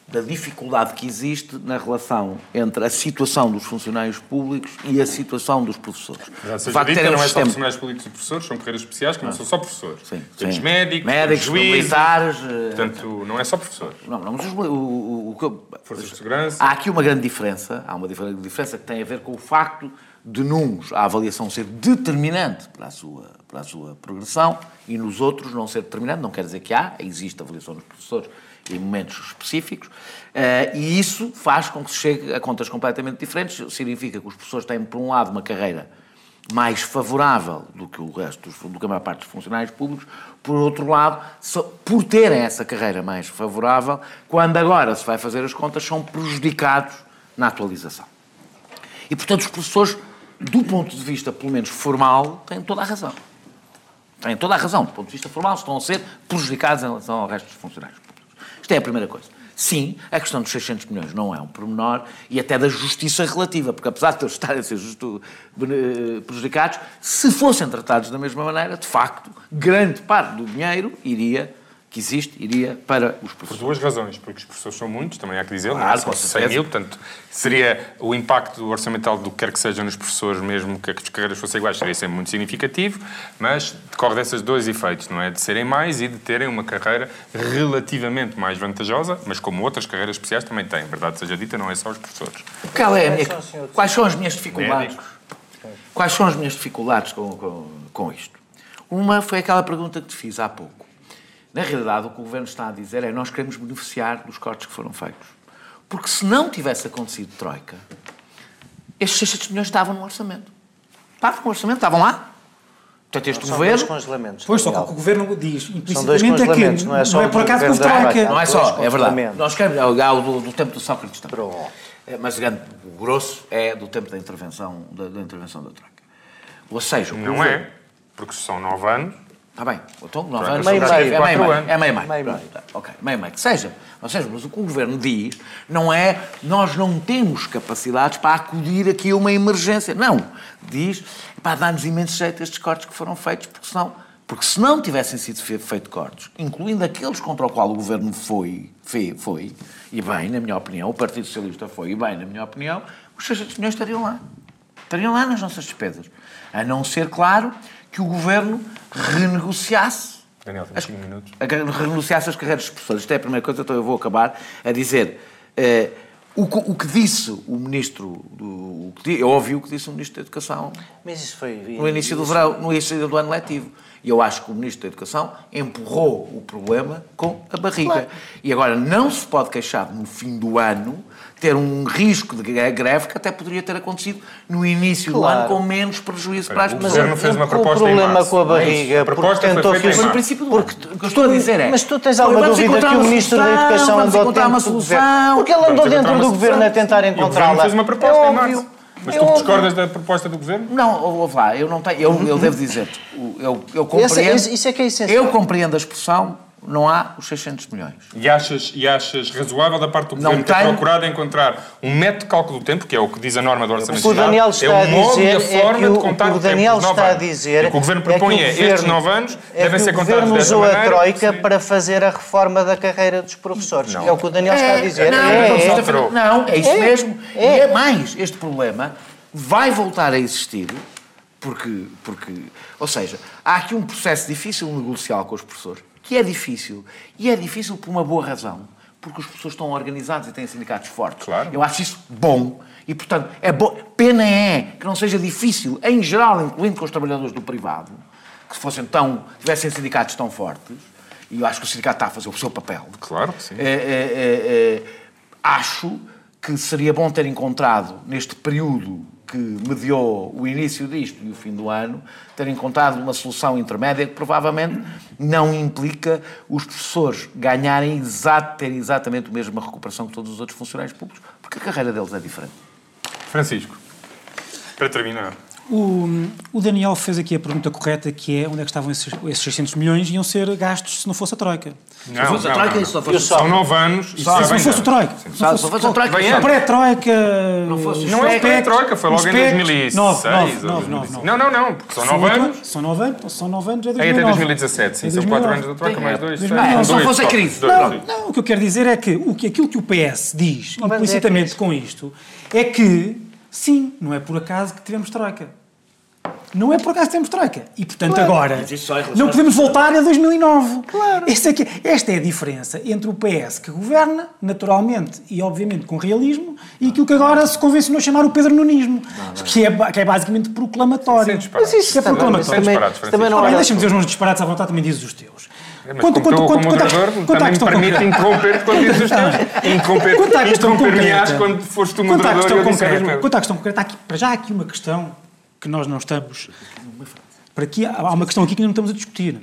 Da dificuldade que existe na relação entre a situação dos funcionários públicos e a situação dos professores. seja facto terem não é só sistema- funcionários políticos e professores, são carreiras especiais que não são só professores. Sim, Temos sim. médicos, médicos, temos juízes, militares. eh, Portanto, não é só professores. Não, não, mas os- o, o- o que eu- Forças de segurança. Há aqui uma grande diferença, há uma difer- diferença que tem a ver com o facto de nuns a avaliação ser determinante para a sua, para a sua progressão e nos outros não ser determinante, não quer dizer que há, existe avaliação dos professores em momentos específicos, eh, e isso faz com que se chegue a contas completamente diferentes, significa que os professores têm, por um lado, uma carreira mais favorável do que o resto, do que a maior parte dos funcionários públicos. Por outro lado, só- por terem essa carreira mais favorável, quando agora se vai fazer as contas, são prejudicados na atualização. E, portanto, os professores, do ponto de vista, pelo menos formal, têm toda a razão. Têm toda a razão. Do ponto de vista formal, estão a ser prejudicados em relação ao resto dos funcionários públicos. Isto é a primeira coisa. Sim, a questão dos 600 milhões não é um pormenor e até da justiça relativa, porque apesar de eles estarem a ser justo, bene- prejudicados, se fossem tratados da mesma maneira, de facto, grande parte do dinheiro iria, que existe, iria para os Por professores. duas razões, porque os professores são muitos, também há que dizer, não é? Claro, São com 100 certeza. mil, portanto, seria o impacto orçamental do que quer que seja nos professores, mesmo que as carreiras fossem iguais, seria sempre muito significativo, mas decorre desses dois efeitos, não é? De serem mais e de terem uma carreira relativamente mais vantajosa, mas como outras carreiras especiais também têm, verdade seja dita, não é só os professores. Qual é a minha- quais são as minhas dificuldades? Quais são as minhas dificuldades com, com, com isto? Uma foi aquela pergunta que te fiz há pouco. Na realidade, o que o Governo está a dizer é nós queremos beneficiar dos cortes que foram feitos. Porque se não tivesse acontecido Troika, estes 600 milhões estavam no orçamento. Estavam no orçamento, estavam lá. Portanto, este São dois governo... congelamentos. Pois, só que o que o Governo diz implicitamente é que não é só por o acaso que governo houve. Troika. Não é só, é verdade. Nós queremos, é o, há o do, do tempo do Sócrates também. É, Mas grande, o grosso é do tempo da intervenção da, da intervenção da Troika. Ou seja, o Não governo- é, porque são nove anos, Está bem, então, nove Pronto, anos, meio é meio, meio meio, é meio meio. Meio Pronto, meio. tá, Ok, meio meio, que seja. Ou seja, mas o que o Governo diz não é nós não temos capacidades para acudir aqui a uma emergência. Não. Diz, para dar-nos imenso jeito estes cortes que foram feitos, porque senão, porque se não tivessem sido fe- feitos cortes, incluindo aqueles contra o qual o Governo foi, fe- foi, e bem, na minha opinião, o Partido Socialista foi, e bem, na minha opinião, os 600 milhões estariam lá. Estariam lá nas nossas despesas. A não ser, claro, que o Governo renegociasse Daniel, temos 5 minutos. a que renunciasse às carreiras de professores. Isto é a primeira coisa, então eu vou acabar a dizer. eh, o, que, o que disse o ministro, do, o que, eu ouvi o que disse o ministro da Educação Mas isso foi... no início do verão, no início do ano letivo. E eu acho que o ministro da Educação empurrou o problema com a barriga. E agora não se pode queixar no fim do ano ter um risco de gre- greve que até poderia ter acontecido no início do Claro. ano com menos prejuízo para as O pessoas. Governo fez uma o proposta em problema março, com a é barriga, A proposta porque tentou que- Mas princípio do Porque ano. O que eu estou a dizer é... Mas tu tens alguma dúvida que o Ministro da solução, Educação vamos andou encontrar tempo uma o solução. Porque ele andou dentro do Governo a tentar E o Governo encontrá-la. fez uma proposta É em março. Mas É tu óbvio. discordas da proposta do Governo? Não, ouve lá, eu não tenho... Eu, eu devo dizer-te, o- eu, eu compreendo... Esse- isso é que é essencial. Eu compreendo a expressão, não há os 600 milhões. E achas, e achas razoável da parte do Não Governo ter procurado encontrar um método de cálculo do tempo, que é o que diz a norma do Orçamento O que o Daniel Geral, está é a o modo dizer e a é forma que o, de o contar que o o tempo Daniel nove está a dizer E o que o Governo é que propõe o é, estes Governo- nove anos é devem ser o contados Governo desta usou a maneira. Troika para fazer a reforma da carreira dos professores. Não. É o que o Daniel está a dizer. Não, é, não, é. é isso É. mesmo. É. E é mais, este problema vai voltar a existir porque, porque, ou seja, há aqui um processo difícil negocial com os professores, que é difícil. E é difícil por uma boa razão. porque os professores estão organizados e têm sindicatos fortes. Claro. Eu acho isso bom. E, portanto, é bom. Pena é que não seja difícil, em geral, incluindo com os trabalhadores do privado, que fossem tão, tivessem sindicatos tão fortes, e eu acho que o sindicato está a fazer o seu papel. Claro que sim. É, é, é, acho que seria bom ter encontrado, neste período que mediou o início disto e o fim do ano, ter encontrado uma solução intermédia que provavelmente não implica os professores ganharem exato, exatamente a mesma recuperação que todos os outros funcionários públicos, porque a carreira deles é diferente. Francisco, para terminar. O, o Daniel fez aqui a pergunta correta, que é onde é que estavam esses, esses 600 milhões iam ser gastos se não fosse a Troika. Não, fosse a não, Troika, não, isso só não. fosse- São nove anos e Se não fosse o Troika. Sim. Só- só fosse a Troika, só- antes. Pré-Troika. Não fosse- Não é pré-troika, foi logo em 2006. 9, ou 9, 9, 2005. Não, não, não, porque são nove anos. São 9 anos, são 9 anos, é É 2009. até 2017, sim. É São quatro 2009. anos da troca, mais dois. seis. Ah, São só fosse a só. crise. Não, não, o que eu quero dizer é que, o que aquilo que o PS diz Não, é implicitamente com isto é que, sim, não é por acaso que tivemos troika. Não é por acaso que temos troika. E, portanto, agora só é não podemos voltar a 2009. Claro. Esta é, que- esta é a diferença entre o PS que governa, naturalmente e obviamente com realismo, e aquilo que agora se convencionou chamar o Pedro Nunismo, que é, que é basicamente proclamatório. Isso é. Mas isso é também- proclamatório. É também- também não era- deixa-me dizer os meus disparates à vontade, também dizes os teus. É, mas como tu, como à- moderador, quanto à questão permite concreta- interromper-te quando dizes os teus. Interromper- Quanto à questão concreta- quando foste tu quanto à questão concreta-. Quanto à questão concreta, há aqui, para já há aqui uma questão que nós não estamos. Para aqui, há uma questão aqui que não estamos a discutir.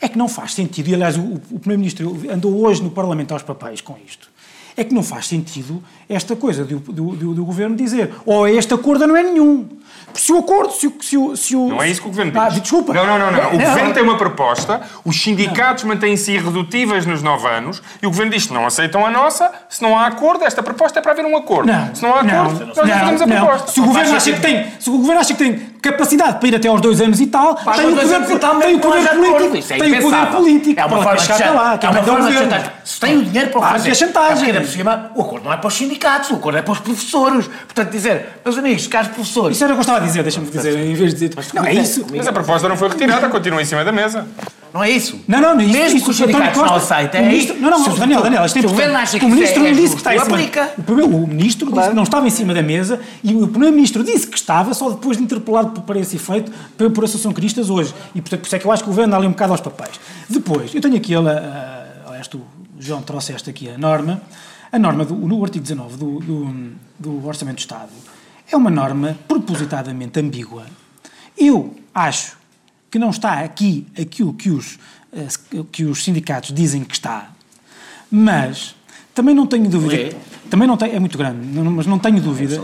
É que não faz sentido, e aliás o, o Primeiro-Ministro andou hoje no Parlamento aos papéis com isto. É que não faz sentido esta coisa do, do, do- do Governo dizer ou este acordo não é nenhum. Se o acordo, se o... Se o, se o Não é isso que o Governo diz. Ah, desculpa. Não, não, não. não. O Não. Governo tem uma proposta, os sindicatos mantêm-se irredutíveis nos nove anos e o Governo diz que não aceitam a nossa, se não há acordo, esta proposta é para haver um acordo. Não, se não há acordo, nós não fazemos a não. proposta. Se o, Não governo acha que tem, se o governo acha que tem capacidade para ir até aos dois anos e tal, Pá, tem o poder, é totalmente tem o poder político. é tem o poder político. É uma para forma de lá, é uma forma de. Se tem o dinheiro para o Ah, fazer. é chantagem. É por cima, o acordo não é para os sindicatos, o acordo é para os professores. Portanto, dizer, meus amigos, caros professores, Isso era o que eu estava a dizer, deixa-me dizer, em vez de dizer. Não, é isso. Mas a proposta não foi retirada, continua em cima da mesa. não é isso? Não, não, isso, Mesmo isso, que os sindicatos não Costa- aceitem, o é ministro, isso. não, não, Daniel, Daniel, isto é importante. que o ministro é não disse que está em cima. O, primeiro, o ministro disse que não estava em cima da mesa e o primeiro-ministro disse que estava só depois de interpelado para esse efeito por, por Associação Cristas hoje. E portanto, por isso é que eu acho que o governo anda ali um bocado aos papéis. Depois, eu tenho aqui, ela, ah, aliás, tu, João, trouxeste aqui a norma. A norma, do, no artigo 19 do, do, do Orçamento do Estado, é uma norma propositadamente ambígua. Eu acho que não está aqui aquilo que os, eh, que os sindicatos dizem que está, mas também não tenho dúvida. É? Também não tenho, é muito grande, não- mas não tenho dúvida.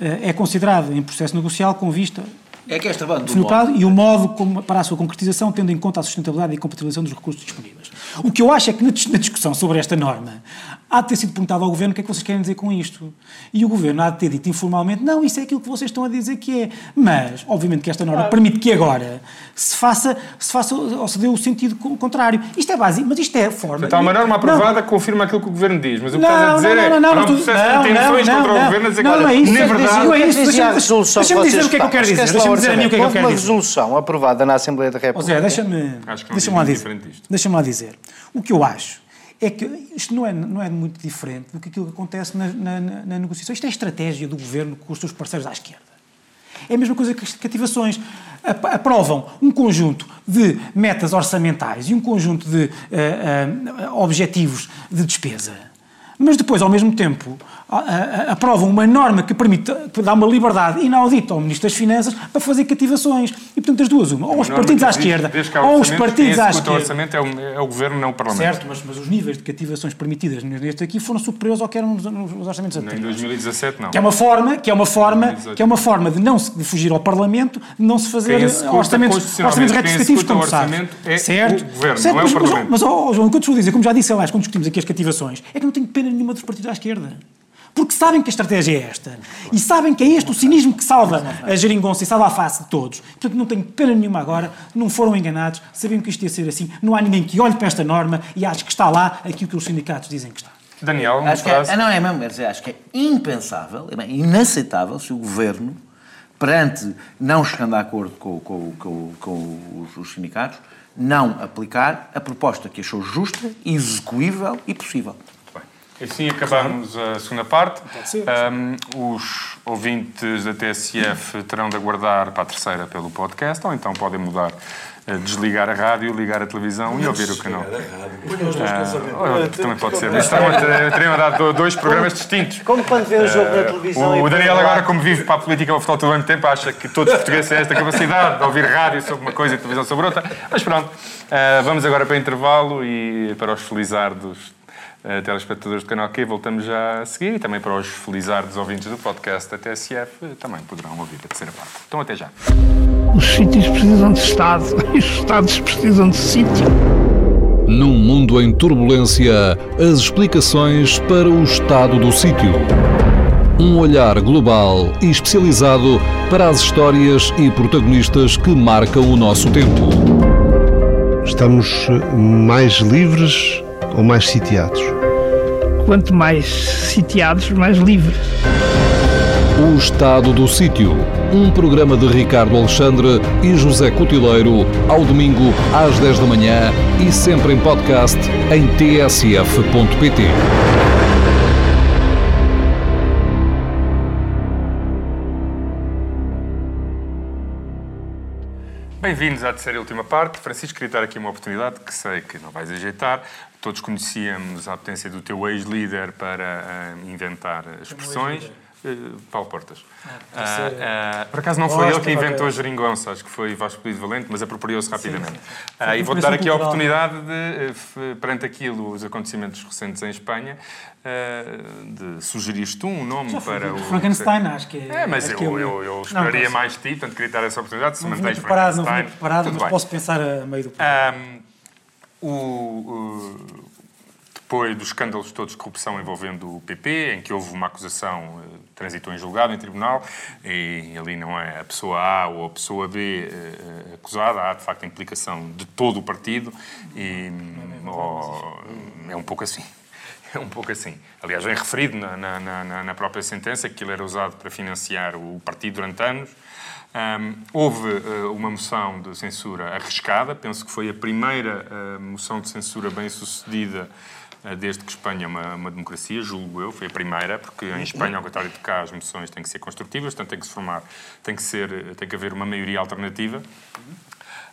Eh, É considerado em processo negocial com vista É que esta banda do modo- e o modo como, para a sua concretização, tendo em conta a sustentabilidade e a compatibilização dos recursos disponíveis. O que eu acho é que na, dis- na discussão sobre esta norma há de ter sido perguntado ao Governo o que é que vocês querem dizer com isto. E o Governo há de ter dito informalmente, não, isso é aquilo que vocês estão a dizer que é. Mas, obviamente que esta norma permite que agora se faça, se faça ou se dê o sentido co- contrário. Isto é básico, mas isto é a forma... Está uma norma Não, aprovada que confirma aquilo que o Governo diz, mas o que não, estás a dizer não, é não, não, há não, um não, processo não, de intenções não, contra o não, Governo a dizer que, não, olha, não é isso, na não verdade... não é isso, deixa-me a resolução deixa-me dizer o que é que eu quero dizer, deixa-me dizer a mim o que é que eu Houve quero uma dizer. resolução aprovada na Assembleia da República. Zé, deixa-me Acho que não deixa lá diz dizer. Deixa-me lá dizer. O que eu acho é que isto não é, não é muito diferente do que aquilo que acontece na, na, na- negociação. Isto é a estratégia do governo com os seus parceiros à esquerda. É a mesma coisa que as cativações. Ap- Aprovam um conjunto de metas orçamentais e um conjunto de eh, eh, objetivos de despesa. Mas depois, ao mesmo tempo, aprovam uma norma que permite que dá uma liberdade inaudita ao Ministro das Finanças para fazer cativações. E, portanto, as duas, uma. Ou os partidos à esquerda, ou os partidos à executa o esquerda. orçamento é o, é o Governo, não o Parlamento. Certo, mas, mas os níveis de cativações permitidas neste aqui foram superiores ao que eram nos, nos orçamentos Em anteriores. 2017, não. Que é uma forma, que é uma forma, 2018. que é uma forma de não se de fugir ao Parlamento, de não se fazer orçamentos, orçamentos retificativos, como orçamento é certo? o Governo, Certo, não é o mas, mas, Parlamento. Mas, ó, João, o que eu estou a dizer, como já disse, aliás, quando discutimos aqui as cativações, é que não tenho pena nenhuma dos partidos à esquerda. Porque sabem que a estratégia é esta. E sabem que é este o cinismo que salva a geringonça e salva a face de todos. Portanto, não tenho pena nenhuma agora, não foram enganados, sabiam que isto ia ser assim. Não há ninguém que olhe para esta norma e ache que está lá aquilo que os sindicatos dizem que está. Daniel, Acho que é, ah, não, é mesmo, quer dizer, acho que é impensável, é bem, inaceitável se o governo, perante não chegando a acordo com, com- com- com os, os sindicatos, não aplicar a proposta que achou justa, execuível e possível. Assim acabamos a segunda parte. Um, os ouvintes da TSF terão de aguardar para a terceira pelo podcast, ou então podem mudar, eh, desligar a rádio, ligar a televisão e ouvir o canal. Ah, também pode ser. Mas teriam- teriam dado dois programas distintos. Como quando vê o jogo na televisão e O Daniel agora, como vive para a política e o futebol todo o mesmo tempo, acha que todos os portugueses têm esta capacidade de ouvir rádio sobre uma coisa e televisão sobre outra. Mas pronto, ah, vamos agora para intervalo e para os felizardos ah, telespectadores do canal Q, voltamos já a seguir e também para os felizardos ouvintes do podcast da TSF eh, também poderão ouvir a terceira parte. Então até já. Os sítios precisam de Estado e os Estados precisam de sítio. Num mundo em turbulência, as explicações para o estado do sítio. Um olhar global e especializado para as histórias e protagonistas que marcam o nosso tempo. Estamos eh, mais livres ou mais sitiados? Quanto mais sitiados, mais livres. O Estado do Sítio. Um programa de Ricardo Alexandre e José Cotileiro, ao domingo às 10 da manhã e sempre em podcast em tsf.pt. Bem-vindos à terceira e última parte. Francisco, queria dar aqui uma oportunidade que sei que não vais ajeitar. Todos conhecíamos a potência do teu ex-líder para ah, inventar expressões. Eh, Paulo Portas. Ah, ah, por acaso não foi ele que inventou a geringonça, acho que foi Vasco Polido Valente, mas apropriou-se rapidamente. sim. Foi e vou-te dar aqui a cultural. oportunidade de, eh, perante aquilo, os acontecimentos recentes em Espanha, de sugerires tu um nome Já para o... Frankenstein, acho que é. É, mas eu, é eu, eu Não, esperaria posso- mais de ti, portanto queria dar essa oportunidade, se Não mantens preparado, não Frankenstein. preparado, tudo mas bem. posso pensar a meio do. Ahm, o, o- depois dos escândalos todos de corrupção envolvendo o PP, em que houve uma acusação, eh, transitou em julgado, em tribunal, e ali não é a pessoa A ou a pessoa B eh, acusada, há de facto a implicação de todo o partido, e oh, é um pouco assim. É um pouco assim. Aliás, vem referido na, na- na- na própria sentença que aquilo era usado para financiar o partido durante anos. Ahm, houve eh, uma moção de censura arriscada, penso que foi a primeira eh, moção de censura bem sucedida eh, desde que Espanha é uma, uma democracia, julgo eu, foi a primeira, porque em Espanha, ao contrário de cá, as moções têm que ser construtivas, portanto tem que se formar, tem que, ser, tem que haver uma maioria alternativa.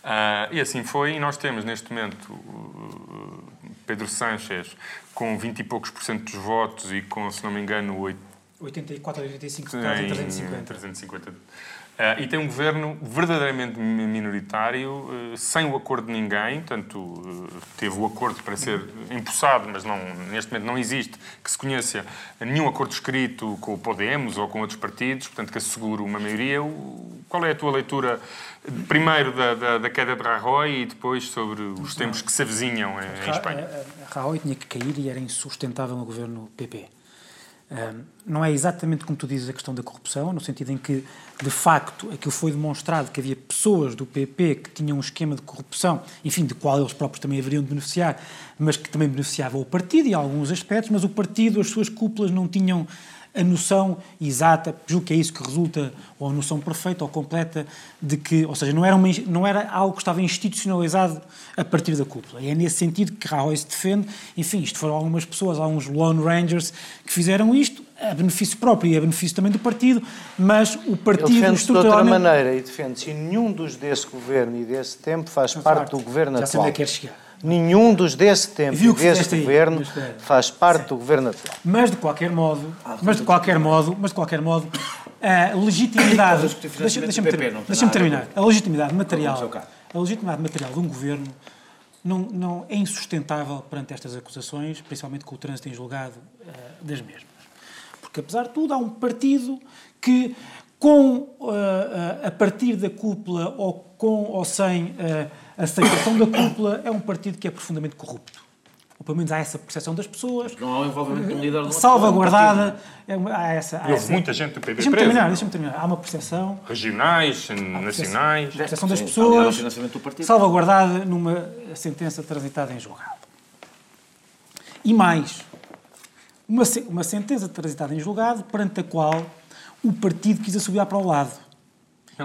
Ah, e assim foi, e nós temos neste momento uh, Pedro Sánchez com 20 e poucos por cento dos votos e com, se não me engano, 8 84 ou 85 em votos em 350. 350. Ah, e tem um governo verdadeiramente mi- minoritário, eh, sem o acordo de ninguém, portanto, eh, teve o acordo para ser empossado, mas não, neste momento não existe que se conheça nenhum acordo escrito com o Podemos ou com outros partidos, portanto, que assegure uma maioria. O- Qual é a tua leitura, primeiro, da, da, da queda de Rajoy e depois sobre os tempos que se avizinham em, em Espanha? Rajoy tinha que cair e era insustentável no governo PP. Não é exatamente como tu dizes a questão da corrupção, no sentido em que, de facto, aquilo foi demonstrado que havia pessoas do PP que tinham um esquema de corrupção, enfim, de qual eles próprios também haveriam de beneficiar, mas que também beneficiava o partido em alguns aspectos, mas o partido, as suas cúpulas não tinham a noção exata, julgo que é isso que resulta, ou a noção perfeita ou completa, de que, ou seja, não era, uma, não era algo que estava institucionalizado a partir da cúpula. E é nesse sentido que Rajoy se defende. Enfim, isto foram algumas pessoas, alguns Lone Rangers que fizeram isto, a benefício próprio e a benefício também do partido, mas o partido Ele defende-se de outra estruturalmente- maneira e defende-se. E nenhum dos desse governo e desse tempo faz parte do governo Já atual. é que queres chegar. Nenhum dos desse tempo e desse aí, governo espera. faz parte do governo atual. Mas de qualquer modo, mas de qualquer modo, mas de qualquer modo, a legitimidade, deixa- deixa-me no PP ter- não tem deixa-me nada a ver terminar. A legitimidade material, a legitimidade material de um governo não, não é insustentável perante estas acusações, principalmente com o trânsito em julgado eh, das mesmas. Porque apesar de tudo há um partido que com eh, a partir da cúpula ou com ou sem eh, a aceitação da cúpula é um partido que é profundamente corrupto. Ou pelo menos há essa percepção das pessoas. Não há o envolvimento de um líder salvaguardada. É uma- há essa, há E houve essa- muita gente do PP Deixa-me presa, terminar, deixa-me terminar. Há uma percepção, Regionais, nacionais. percepção das pessoas, salvaguardada numa sentença transitada em julgado. E mais, uma, uma sentença transitada em julgado perante a qual o partido quis assobiar para o lado.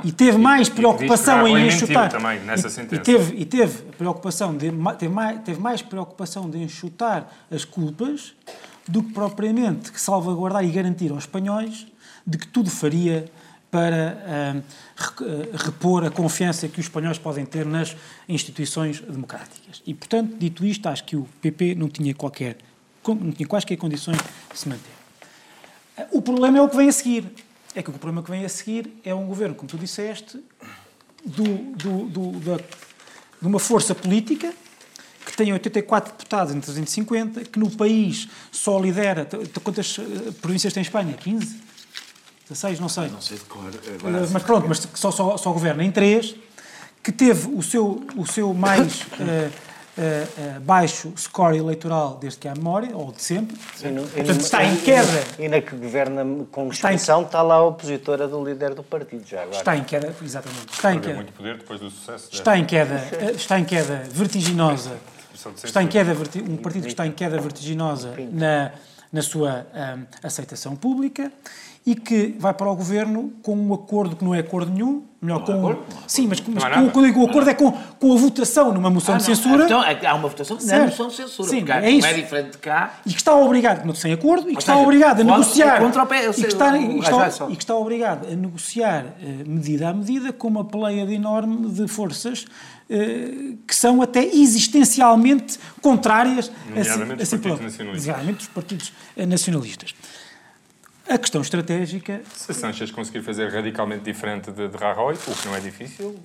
e teve mais e- preocupação em enxutar. também nessa e- sentença. E teve, e teve preocupação de, teve, mais, teve mais preocupação de enxutar as culpas do que propriamente que salvaguardar e garantir aos espanhóis de que tudo faria para ah, repor a confiança que os espanhóis podem ter nas instituições democráticas. E, portanto, dito isto, acho que o PP não tinha qualquer, não tinha quaisquer condições de se manter. O problema é o que vem a seguir. É que o problema que vem a seguir é um governo, como tu disseste, do, do, do- da- de uma força política que tem 84 deputados em 350, que no país só lidera. Quantas eh, províncias tem Espanha? 15? 16? Não sei. Não sei de cor. Eh, Mas pronto, mas só, só, só governa em três, que teve o seu, o seu mais eh, eh, baixo score eleitoral desde que há memória, ou de sempre. Portanto, está em queda. E na que governa com distinção está lá a opositora do líder do partido, já agora. Está em queda, exatamente. Está em queda. muito poder depois do sucesso. Está em queda, eh, está em queda vertiginosa. Está em queda, um partido que está em queda vertiginosa na, na sua aceitação pública e que vai para o governo com um acordo que não é acordo nenhum, melhor com sim, mas, mas há com, quando digo acordo é com, com a votação numa moção Ah, de não, censura. Então, é há uma votação na Certo. moção de censura. Sim, porque é não isso. é diferente de cá. E que está obrigado, não sem acordo, e que está seja, obrigado a negociar. contra o pé, e, que está, o- e, que está- e que obrigado a negociar medida a medida com uma peleia enorme de forças eh, que são até existencialmente contrárias a, si partidos próprias. nacionalistas. Nomeadamente os partidos eh, nacionalistas. A questão estratégica. Se Sanchez conseguir fazer radicalmente diferente de, de Rajoy, o que não é difícil,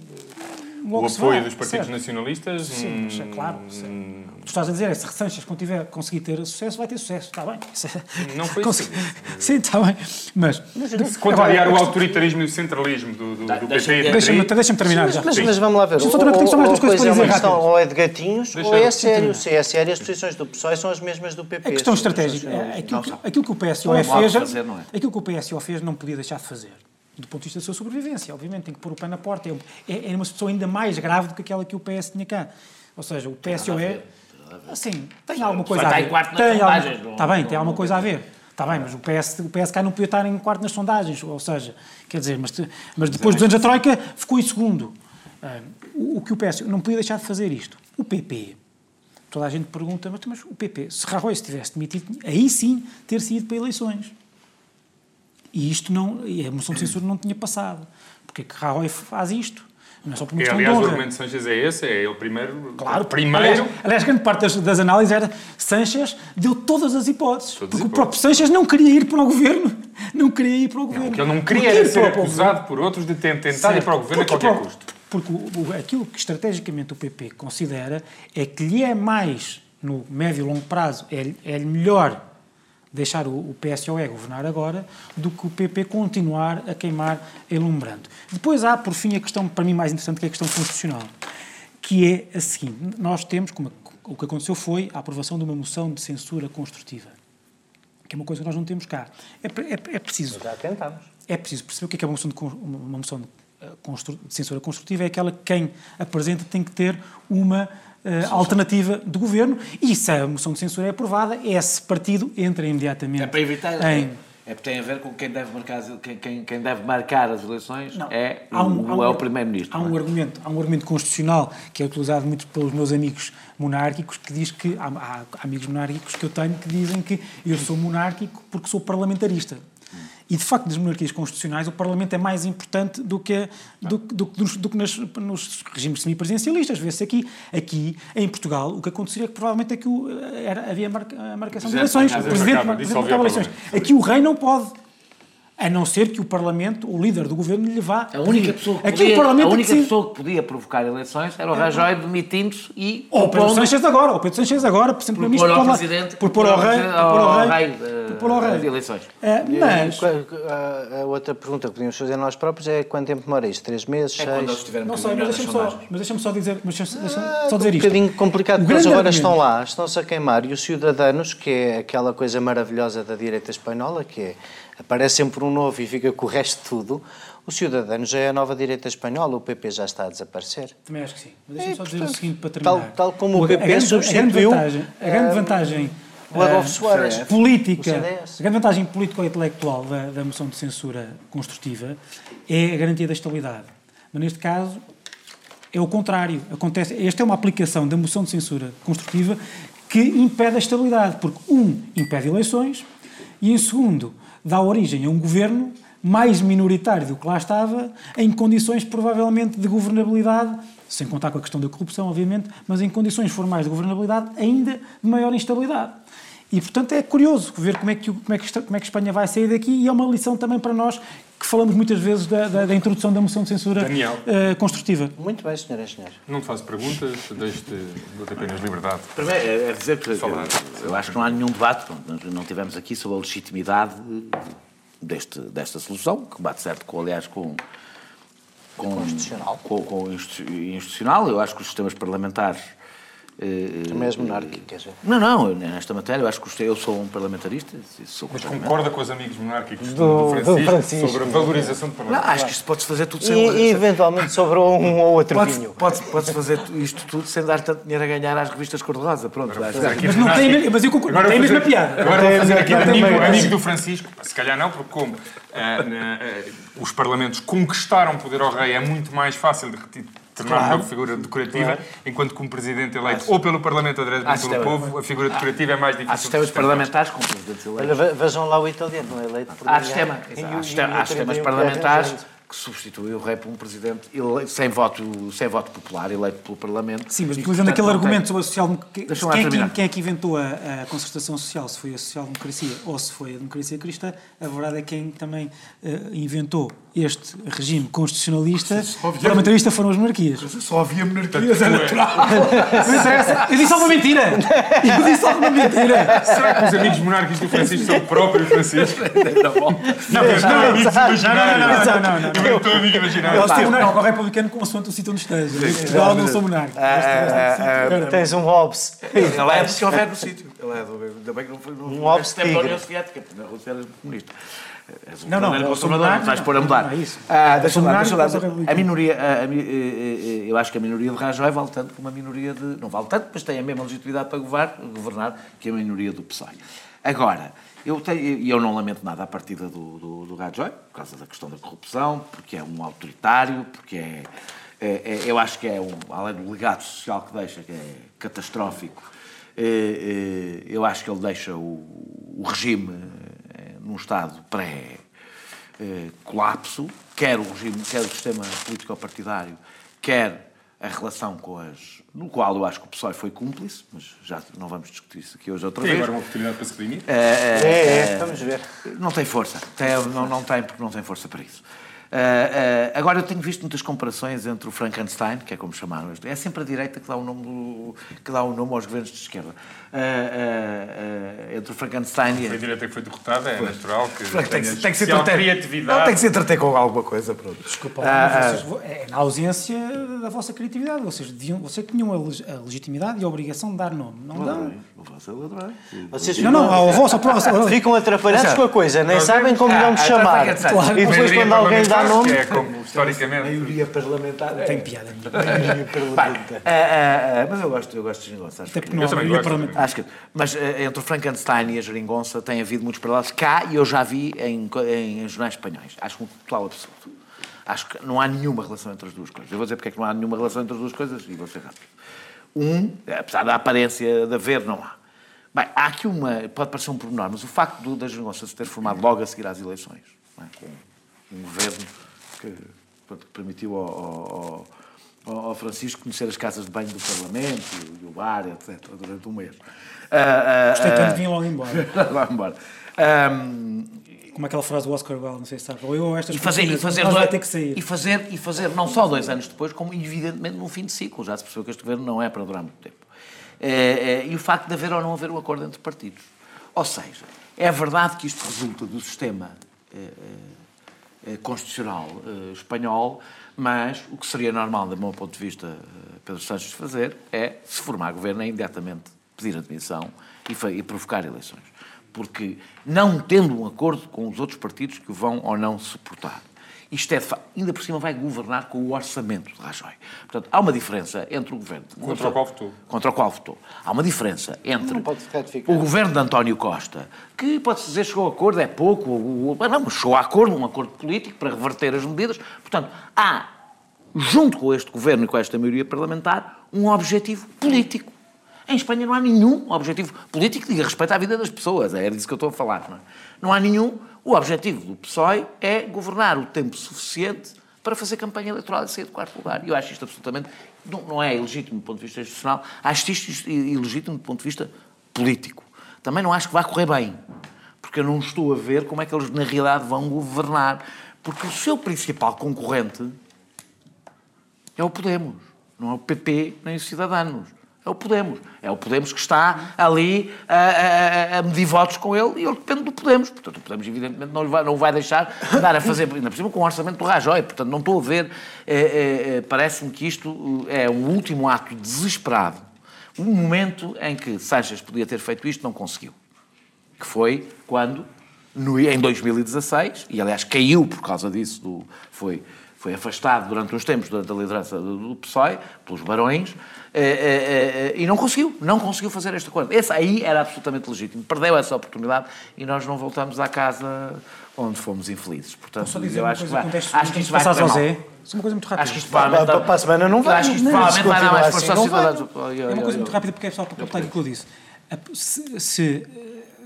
o apoio vai, dos partidos certo. nacionalistas. Sim, mas é hum, claro. sim. O que tu estás a dizer é se Sanches tiver, conseguir ter sucesso, vai ter sucesso. Está bem. É- Não foi Consegui- isso. Sim, está bem. Mas. Se contrariar o autoritarismo e o centralismo do, do, do deixa- de Deixa-me deixa terminar já. Mas, Sim. mas vamos lá ver. Só Ou, tenho só mais duas coisas para é uma dizer ou é de gatinhos ou é sim, sério. Se é sério, as posições do PSOE são as mesmas do PP. A questão estratégica, é aquilo, que, Não, aquilo que o PSOE fez, é? aquilo que o PSOE fez não podia deixar de fazer, do ponto de vista da sua sobrevivência. Obviamente, tem que pôr o pé na porta. É, é uma situação ainda mais grave do que aquela que o PS tinha cá. Ou seja, o PSOE, assim, tem alguma coisa a ver. Tem alguma- Está bem, tem alguma coisa a ver. Está bem, mas o, PS, o PSK não podia estar em quarto nas sondagens. Ou seja, quer dizer, mas, mas depois dos anos da Troika ficou em segundo. Ah, o, o que o PS não podia deixar de fazer isto. O PP, toda a gente pergunta, mas, mas o PP, se Rajoy se tivesse demitido, aí sim ter sido para eleições. E isto não, e a moção de censura não tinha passado. Porque é que Rajoy faz isto? Não é só por uma questão de aliás, o argumento de Sanchez é esse, é ele primeiro. Claro, primeiro. Aliás, aliás, grande parte das, das análises era Sanchez deu todas as hipóteses. Todas as porque o hipóteses. próprio Sanchez não queria ir para o governo. Não queria ir para o governo. O que ele não queria Porque era ser o acusado por outros de ter tentado ir Certo. para o governo a Porque qualquer para o- custo. Porque o- o- aquilo que estrategicamente o PP considera é que lhe é mais, no médio e longo prazo, é, é melhor deixar o, o PSOE governar agora do que o PP continuar a queimar elumbrando. Depois há, por fim, a questão, para mim, mais interessante, que é a questão constitucional, que é a seguinte. Nós temos, como o que aconteceu foi a aprovação de uma moção de censura construtiva, que é uma coisa que nós não temos cá. É, é, é preciso Já tentámos. é preciso perceber o que é, que é uma moção, de, uma moção de, eh, de censura construtiva. É aquela que quem apresenta tem que ter uma eh, alternativa de governo e se a moção de censura é aprovada, esse partido entra imediatamente É para evitar. em... É porque tem a ver com quem deve marcar, as- quem, quem, deve marcar as eleições Não. é, um- um- é o Primeiro-Ministro. Há um, é? argumento, há um argumento constitucional que é utilizado muito pelos meus amigos monárquicos que diz que há, há amigos monárquicos que eu tenho que dizem que eu sou monárquico porque sou parlamentarista. E, de facto, nas monarquias constitucionais, o Parlamento é mais importante do que, do, do, do, do que nas, nos regimes semipresidencialistas. Vê-se aqui. Aqui, em Portugal, o que aconteceria é que provavelmente é que o, era, havia a marcação de eleições. O Presidente, marcava, eleições. Aqui o rei não pode. A não ser que o Parlamento, o líder do governo, lhe vá. A única, pedir. pessoa que Aqui podia, o Parlamento a é que única decide. pessoa que podia provocar eleições era o Rajoy demitindo-se e Ou o Pedro Sanches agora, ou o Pedro Sanches agora, por exemplo, por ao Presidente, por pôr ao rei, por pôr ao rei, de- por pôr ao rei. de eleições. É, mas, A, a outra pergunta que podíamos fazer nós próprios é quanto tempo demora isto? Três meses? É quando eles seis? estiverem não sei, mas deixa-me só, mas deixa-me só dizer, mas deixa-me deixa Ah, só dizer um isto. bocadinho complicado, O porque eles agora argumento- estão lá, estão-se a queimar, e os cidadãos, que é aquela coisa maravilhosa da direita espanhola, que é, aparece sempre um novo e fica com o resto de tudo, o Ciudadanos já é a nova direita espanhola, o PP já está a desaparecer. Também acho que sim. Mas deixa-me É, só dizer o portanto, seguinte para tal- terminar. tal como o a PP grande- substituiu, A grande vantagem, a grande vantagem O Adolfo ah, Soares. política, O a grande vantagem político-intelectual da, da moção de censura construtiva é a garantia da estabilidade. Mas neste caso é o contrário. Acontece, esta é uma aplicação da moção de censura construtiva que impede a estabilidade, porque, um, impede eleições e, em segundo, dá origem a um governo mais minoritário do que lá estava, em condições provavelmente de governabilidade, sem contar com a questão da corrupção, obviamente, mas em condições formais de governabilidade ainda de maior instabilidade. E, portanto, é curioso ver como é que, como é que, como é que Espanha vai sair daqui e é uma lição também para nós que falamos muitas vezes da, da- da introdução da moção de censura Daniel. eh, construtiva. Muito bem, senhoras e senhores. Não te faço perguntas, deixo-te apenas liberdade. Primeiro, é, é dizer que Falar. eu, eu acho que não há nenhum debate, não tivemos aqui sobre a legitimidade deste, desta solução, que bate certo com, aliás, com. com Constitucional. Com, com o institu- institucional. Eu acho que os sistemas parlamentares. Eh, Também és monárquico, quer dizer. Não, não, nesta matéria eu acho que eu sou um parlamentarista. Sou Mas concorda com os amigos monárquicos do, Do- do Francisco, Francisco. sobre a valorização do Não, Parlamento? acho que isto pode-se fazer tudo E, sem. e eventualmente sobrou um ou outro Pode, vinho. pode, pode fazer isto tudo sem dar tanto dinheiro a ganhar às revistas cor-de-rosa. Pronto, Mas não tem, a mesma- mas eu concordo, não Agora tem a mesma piada. Agora vou fazer aqui Não amigo, amigo do Francisco. Se calhar não, porque como ah, na- ah, os parlamentos conquistaram poder ao rei, é muito mais fácil de tornar uma figura decorativa, enquanto que um presidente eleito ou pelo Parlamento ou diretamente pelo sistema- povo, a figura decorativa é mais difícil. Há sistemas de sustentar. parlamentares com presidentes eleitos. Olha, vejam lá o italiano, não é eleito por Há, sistema, há, sistemas 31 parlamentares que é substituem o rei por um presidente ele- sem voto, sem voto popular, eleito pelo Parlamento. Sim, mas E, utilizando aquele não tem- argumento sobre a social quem, é que, quem é que inventou a, a concertação social, se foi a social-democracia ou se foi a democracia cristã, a verdade é que quem também eh, inventou este regime constitucionalista, parlamentarista, foram as monarquias. Só havia monarquia. Não interessa. Eu disse alguma mentira! Eu disse alguma mentira! Será que os amigos monárquicos do Francisco são o próprio Francisco? Não, mas não, amigos imaginários. não, não, não, não. Eu estou amigo imaginário. Eu sou monarca ou republicano consoante o sítio onde esteja. Eu não sou monarca. Tens um Hobbes. Ele é do sítio. Ele é do. Ainda bem que não foi. Um Hobbes tempo da tigre. União Soviética, porque na Rússia era comunista. És um Não, não, sou conservador, não monarca, vais pôr a mudar. não, é isso. Ah, Eu deixa lá, lá. A minoria, a- a eh, eh, eu acho que a minoria de Rajoy vale tanto como a minoria de. Não vale tanto, mas tem a mesma legitimidade para governar, governar que a minoria do PSOE. Agora, eu, tenho, e eu não lamento nada a partida do, do, do Rajoy, por causa da questão da corrupção, porque é um autoritário, porque é. é- é- eu acho que é um, além do legado social que deixa, que é catastrófico, eh, eh, eu acho que ele deixa o, o regime eh, num estado pré-colapso, quer o regime, quer o sistema político-partidário, quer a relação com as. No qual eu acho que o PSOE foi cúmplice, mas já não vamos discutir isso aqui hoje outra Tem vez. agora uma oportunidade para se redimir. É, é, vamos ver. Não tem força. Tem- não, não tem, porque não tem força para isso. Ah, ah, agora, eu tenho visto muitas comparações entre o Frankenstein, que é como chamaram. É sempre a direita que dá o nome, do- que dá o nome aos governos de esquerda. Ah, entre o Frankenstein e. A direita que foi derrotada, é natural que Tem que, tenha ser- tem que especial entreter. criatividade. Não, tem que se entreter com alguma coisa. Pronto. Desculpa, mas vocês- é na ausência da vossa criatividade. Vocês, deviam, vocês tinham a, leg- a legitimidade e a obrigação de dar nome. Não dão. Vocês Não, não, ao vosso próximo. ficam atrapalhados com a coisa, nem sabem como não ah, chamar. Frankenstein. Claro. E depois, quando alguém dá parlamentar, nome. que É como historicamente. maioria parlamentar. Tem piada. Bem, ah, ah, ah, mas eu gosto, eu gosto de geringonça. Acho Até que- porque não Eu há também maioria gosto. parlamentar. Acho que, mas eh, entre o Frankenstein e a geringonça tem havido muitos paralelos cá e eu já vi em, co- em jornais espanhóis. Acho um total absurdo. Acho que não há nenhuma relação entre as duas coisas. Eu vou dizer porque é que não há nenhuma relação entre as duas coisas e vou ser rápido. Um, apesar da aparência de haver, não há. Bem, há aqui uma. Pode parecer um pormenor, mas o facto do, da geringonça se ter formado logo a seguir às eleições, não é? Um governo que, pronto, permitiu ao, ao- ao- Francisco conhecer as casas de banho do Parlamento e o bar, etc., durante um mês. Ah, ah, Gostei tanto ah, de vir logo embora. Vai embora. Ahm, Como aquela frase do Oscar Wilde, não sei se sabe. Ou eu ou estas e fazer, e fazer, nós vai dois- ter que sair. e fazer e fazer não só dois anos depois, como evidentemente num fim de ciclo. Já se percebeu que este governo não é para durar muito tempo. É, é, e o facto de haver ou não haver um acordo entre partidos. Ou seja, é verdade que isto resulta do sistema eh, constitucional eh, espanhol, mas o que seria normal, do meu ponto de vista, eh, Pedro Sanches fazer é, se formar governo, é imediatamente pedir admissão e, e provocar eleições. Porque não tendo um acordo com os outros partidos que vão ou não suportar. Isto é, ainda por cima vai governar com o orçamento de Rajoy. Portanto, há uma diferença entre o governo... Contra o qual votou. Contra o qual votou. Há uma diferença entre Não pode ratificar. o governo de António Costa, que pode-se dizer chegou a acordo, é pouco, o- o- mas não, mas chegou a acordo, um acordo político para reverter as medidas. Portanto, há, junto com este governo e com esta maioria parlamentar, um objetivo político. Em Espanha não há nenhum objetivo político que diga respeito à vida das pessoas. É disso que eu estou a falar. Não, é? não há nenhum. O objetivo do PSOE é governar o tempo suficiente para fazer campanha eleitoral e sair de quarto lugar. Eu acho isto absolutamente. Não, não é ilegítimo do ponto de vista institucional, acho isto ilegítimo do ponto de vista político. Também não acho que vai correr bem. Porque eu não estou a ver como é que eles, na realidade, vão governar. Porque o seu principal concorrente é o Podemos. Não é o PP nem os Cidadanos. É o Podemos. É o Podemos que está ali a, a- a- medir votos com ele e ele depende do Podemos. Portanto, o Podemos, evidentemente, não, vai, não vai deixar andar a fazer, ainda por cima, com o orçamento do Rajoy. Portanto, não estou a ver. é, é, Parece-me que isto é um último ato desesperado. Um momento em que Sánchez podia ter feito isto, não conseguiu. Que foi quando, no- em 2016, e aliás caiu por causa disso, do- foi, foi afastado durante uns tempos da, da liderança do, PSOE, pelos barões, eh, eh, eh, e não conseguiu, não conseguiu fazer este acordo. Esse aí era absolutamente legítimo. Perdeu essa oportunidade e nós não voltamos à casa onde fomos infelizes. Portanto, Só dizer eu acho que vai, acho que isto vai correr ao. Zé. Só uma coisa muito rápida. Acho que isto provavelmente... Para- para a semana não vai. Acho que isto Não, provavelmente vai dar mais continuar força assim, vai. cidadãos. É uma coisa muito rápida porque é só para completar aquilo que eu disse. Se, se,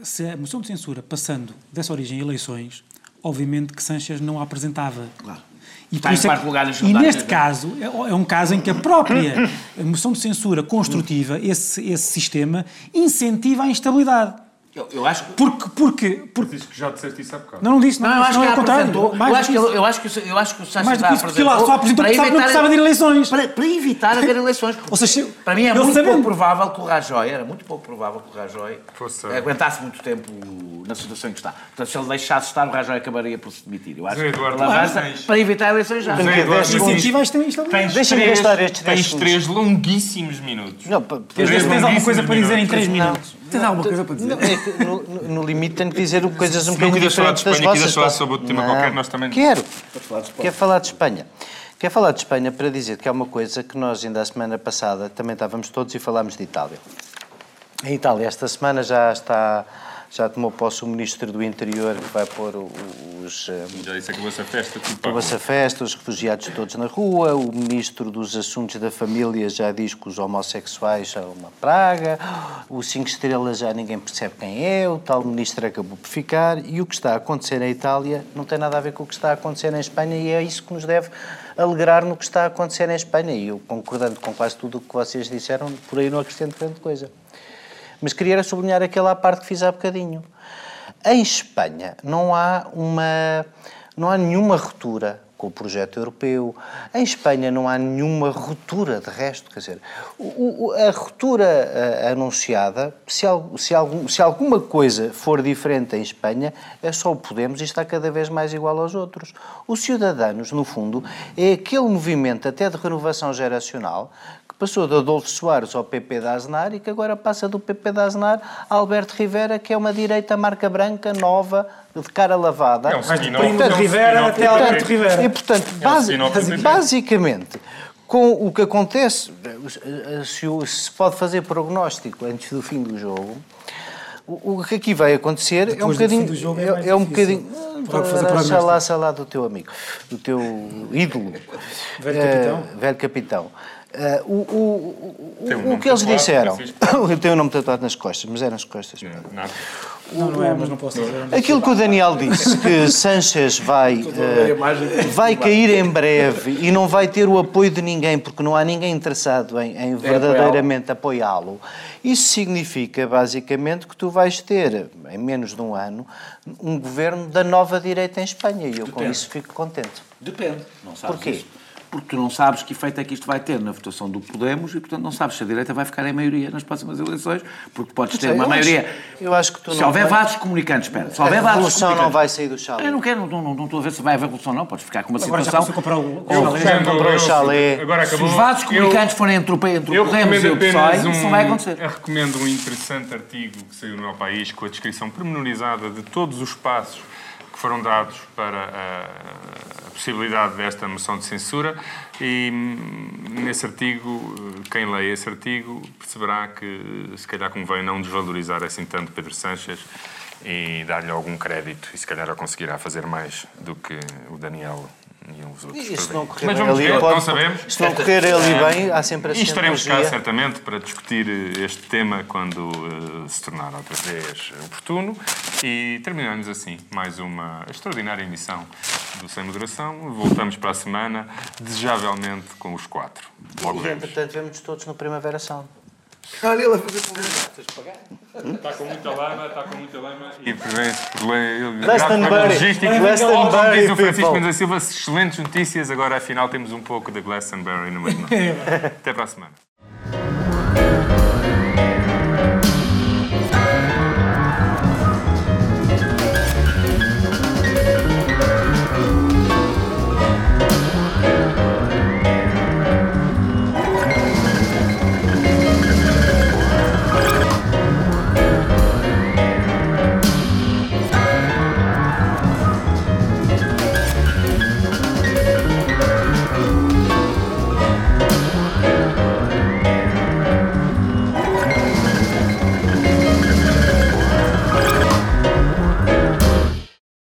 se a moção de censura passando dessa origem a eleições, obviamente que Sanchez não a apresentava. Claro. E, Está isso é que- e neste né? caso, é, é um caso em que a própria moção de censura construtiva, esse, esse sistema, incentiva a instabilidade. Eu, eu acho que... Porque, porque, porque Diz que já disseste isso há bocado. não, não disse, não, Não, eu acho não que é contrário. Mais Eu acho, que que, eu, acho que, o- eu acho que o Sanchez Mais do que isso, porque lá só apresentou para porque sabe- não evitar- precisava de eleições. Para, para evitar haver eleições. Ou seja, para mim é muito sabendo- pouco provável que o Rajoy, era muito pouco provável que o Rajoy Fosse- aguentasse muito tempo na situação em que está. Portanto, se ele deixasse estar, o Rajoy acabaria por se demitir. Eu acho que Eduardo, ele avança tens- para evitar eleições já. Zé Tem que Eduardo, dez segundos. Incentiva a instabilidade. Tens Deixa-me gastar estes dez Tens segundos. três longuíssimos minutos. Não, Tens, alguma coisa para dizer em minutos. 3 Não. minutos? Tens alguma coisa para dizer? No, no- no limite tenho que dizer coisas um Se não bocadinho quiseres falar de diferentes das Espanha, vossas. falar sobre outro tema Não. qualquer, nós também- Quero. Quero falar de Espanha. Quero falar de Espanha para dizer que é uma coisa que nós ainda a semana passada também estávamos todos e falámos de Itália. Em Itália, esta semana já está, já tomou posse o Ministro do Interior que vai pôr os, eh, Já disse que essa festa. Acabou-se a festa, os refugiados todos na rua, o Ministro dos Assuntos da Família já diz que os homossexuais são uma praga, o Cinco Estrelas já ninguém percebe quem é, o tal Ministro acabou por ficar, e o que está a acontecer na Itália não tem nada a ver com o que está a acontecer na Espanha e é isso que nos deve alegrar no que está a acontecer em Espanha. E eu, concordando com quase tudo o que vocês disseram, por aí não acrescento grande coisa. Mas queria sublinhar aquela parte que fiz há bocadinho. Em Espanha não há uma não há nenhuma ruptura com o projeto europeu. Em Espanha não há nenhuma ruptura de resto, quer dizer, o- o- a ruptura eh, anunciada, se, al- se, algum- se alguma coisa for diferente em Espanha, é só o Podemos e está cada vez mais igual aos outros. Os Ciudadanos, no fundo, é aquele movimento até de renovação geracional passou de Adolfo Soares ao PP da Aznar e que agora passa do PP da Aznar a Alberto Rivera, que é uma direita marca branca, nova, de cara lavada. É um Portanto, spin-off, portanto, é um Rivera até Alberto. Rivera. E, portanto, É um PP. basicamente, com o que acontece, se, se pode fazer prognóstico antes do fim do jogo, o, que aqui vai acontecer é um Depois do fim bocadinho. do jogo é É, mais é um bocadinho. Para fazer Ora, prognóstico. lá, sei lá do teu amigo, do teu ídolo. Velho capitão? velho capitão. Eh, o, o, o, um que eles disseram. Eu tenho o nome tatuado nas costas, mas é nas costas. Não, não é, mas não posso dizer. Aquilo que o Daniel disse, que Sanchez vai, eh, vai cair em breve e não vai ter o apoio de ninguém, porque não há ninguém interessado em, em verdadeiramente apoiá-lo, isso significa, basicamente, que tu vais ter, em menos de um ano, um governo da nova direita em Espanha. E eu com Depende. isso fico contente. Depende. Não sabes Porquê? isso. Porque tu não sabes que efeito é que isto vai ter na votação do Podemos e, portanto, não sabes se a direita vai ficar em maioria nas próximas eleições, porque podes ter sei, uma eu maioria. acho- eu acho que tu se não houver vai- vasos comunicantes, espera, se A houver vasos revolução não vai sair do chale. Eu não quero, não, não, não estou a ver se vai haver revolução, não. Podes ficar com uma Agora situação. comprar o- chalé. Já comprou o chalé. Agora Se acabou. os vasos Eu- comunicantes forem entre o, entre Eu o Podemos e o PSOE, um, isso não vai acontecer. Eu recomendo um interessante artigo que saiu no meu país com a descrição pormenorizada de todos os passos foram dados para a, a possibilidade desta moção de censura. E hum, nesse artigo, quem lê esse artigo perceberá que se calhar convém não desvalorizar assim tanto Pedro Sanches e dar-lhe algum crédito e se calhar conseguirá fazer mais do que o Daniel e os outros. E se não correr Mas vamos ali, ver, pode- não sabemos. se não correr ali bem, há sempre E a estaremos cá certamente para discutir eh, este tema quando eh, se tornar outra vez oportuno. E terminamos assim mais uma extraordinária emissão do Sem Moderação. Voltamos para a semana, desejavelmente com os quatro. Logo E vemos. entretanto vemos todos no Primavera Sound. Olha ele a fazer publicidade. Está com muita lama, está com muita lama. E problema logístico. Glastonbury, diz o. Francisco Mendes da Silva, excelentes notícias. Agora, afinal, temos um pouco da Glastonbury no meio. Até para a semana.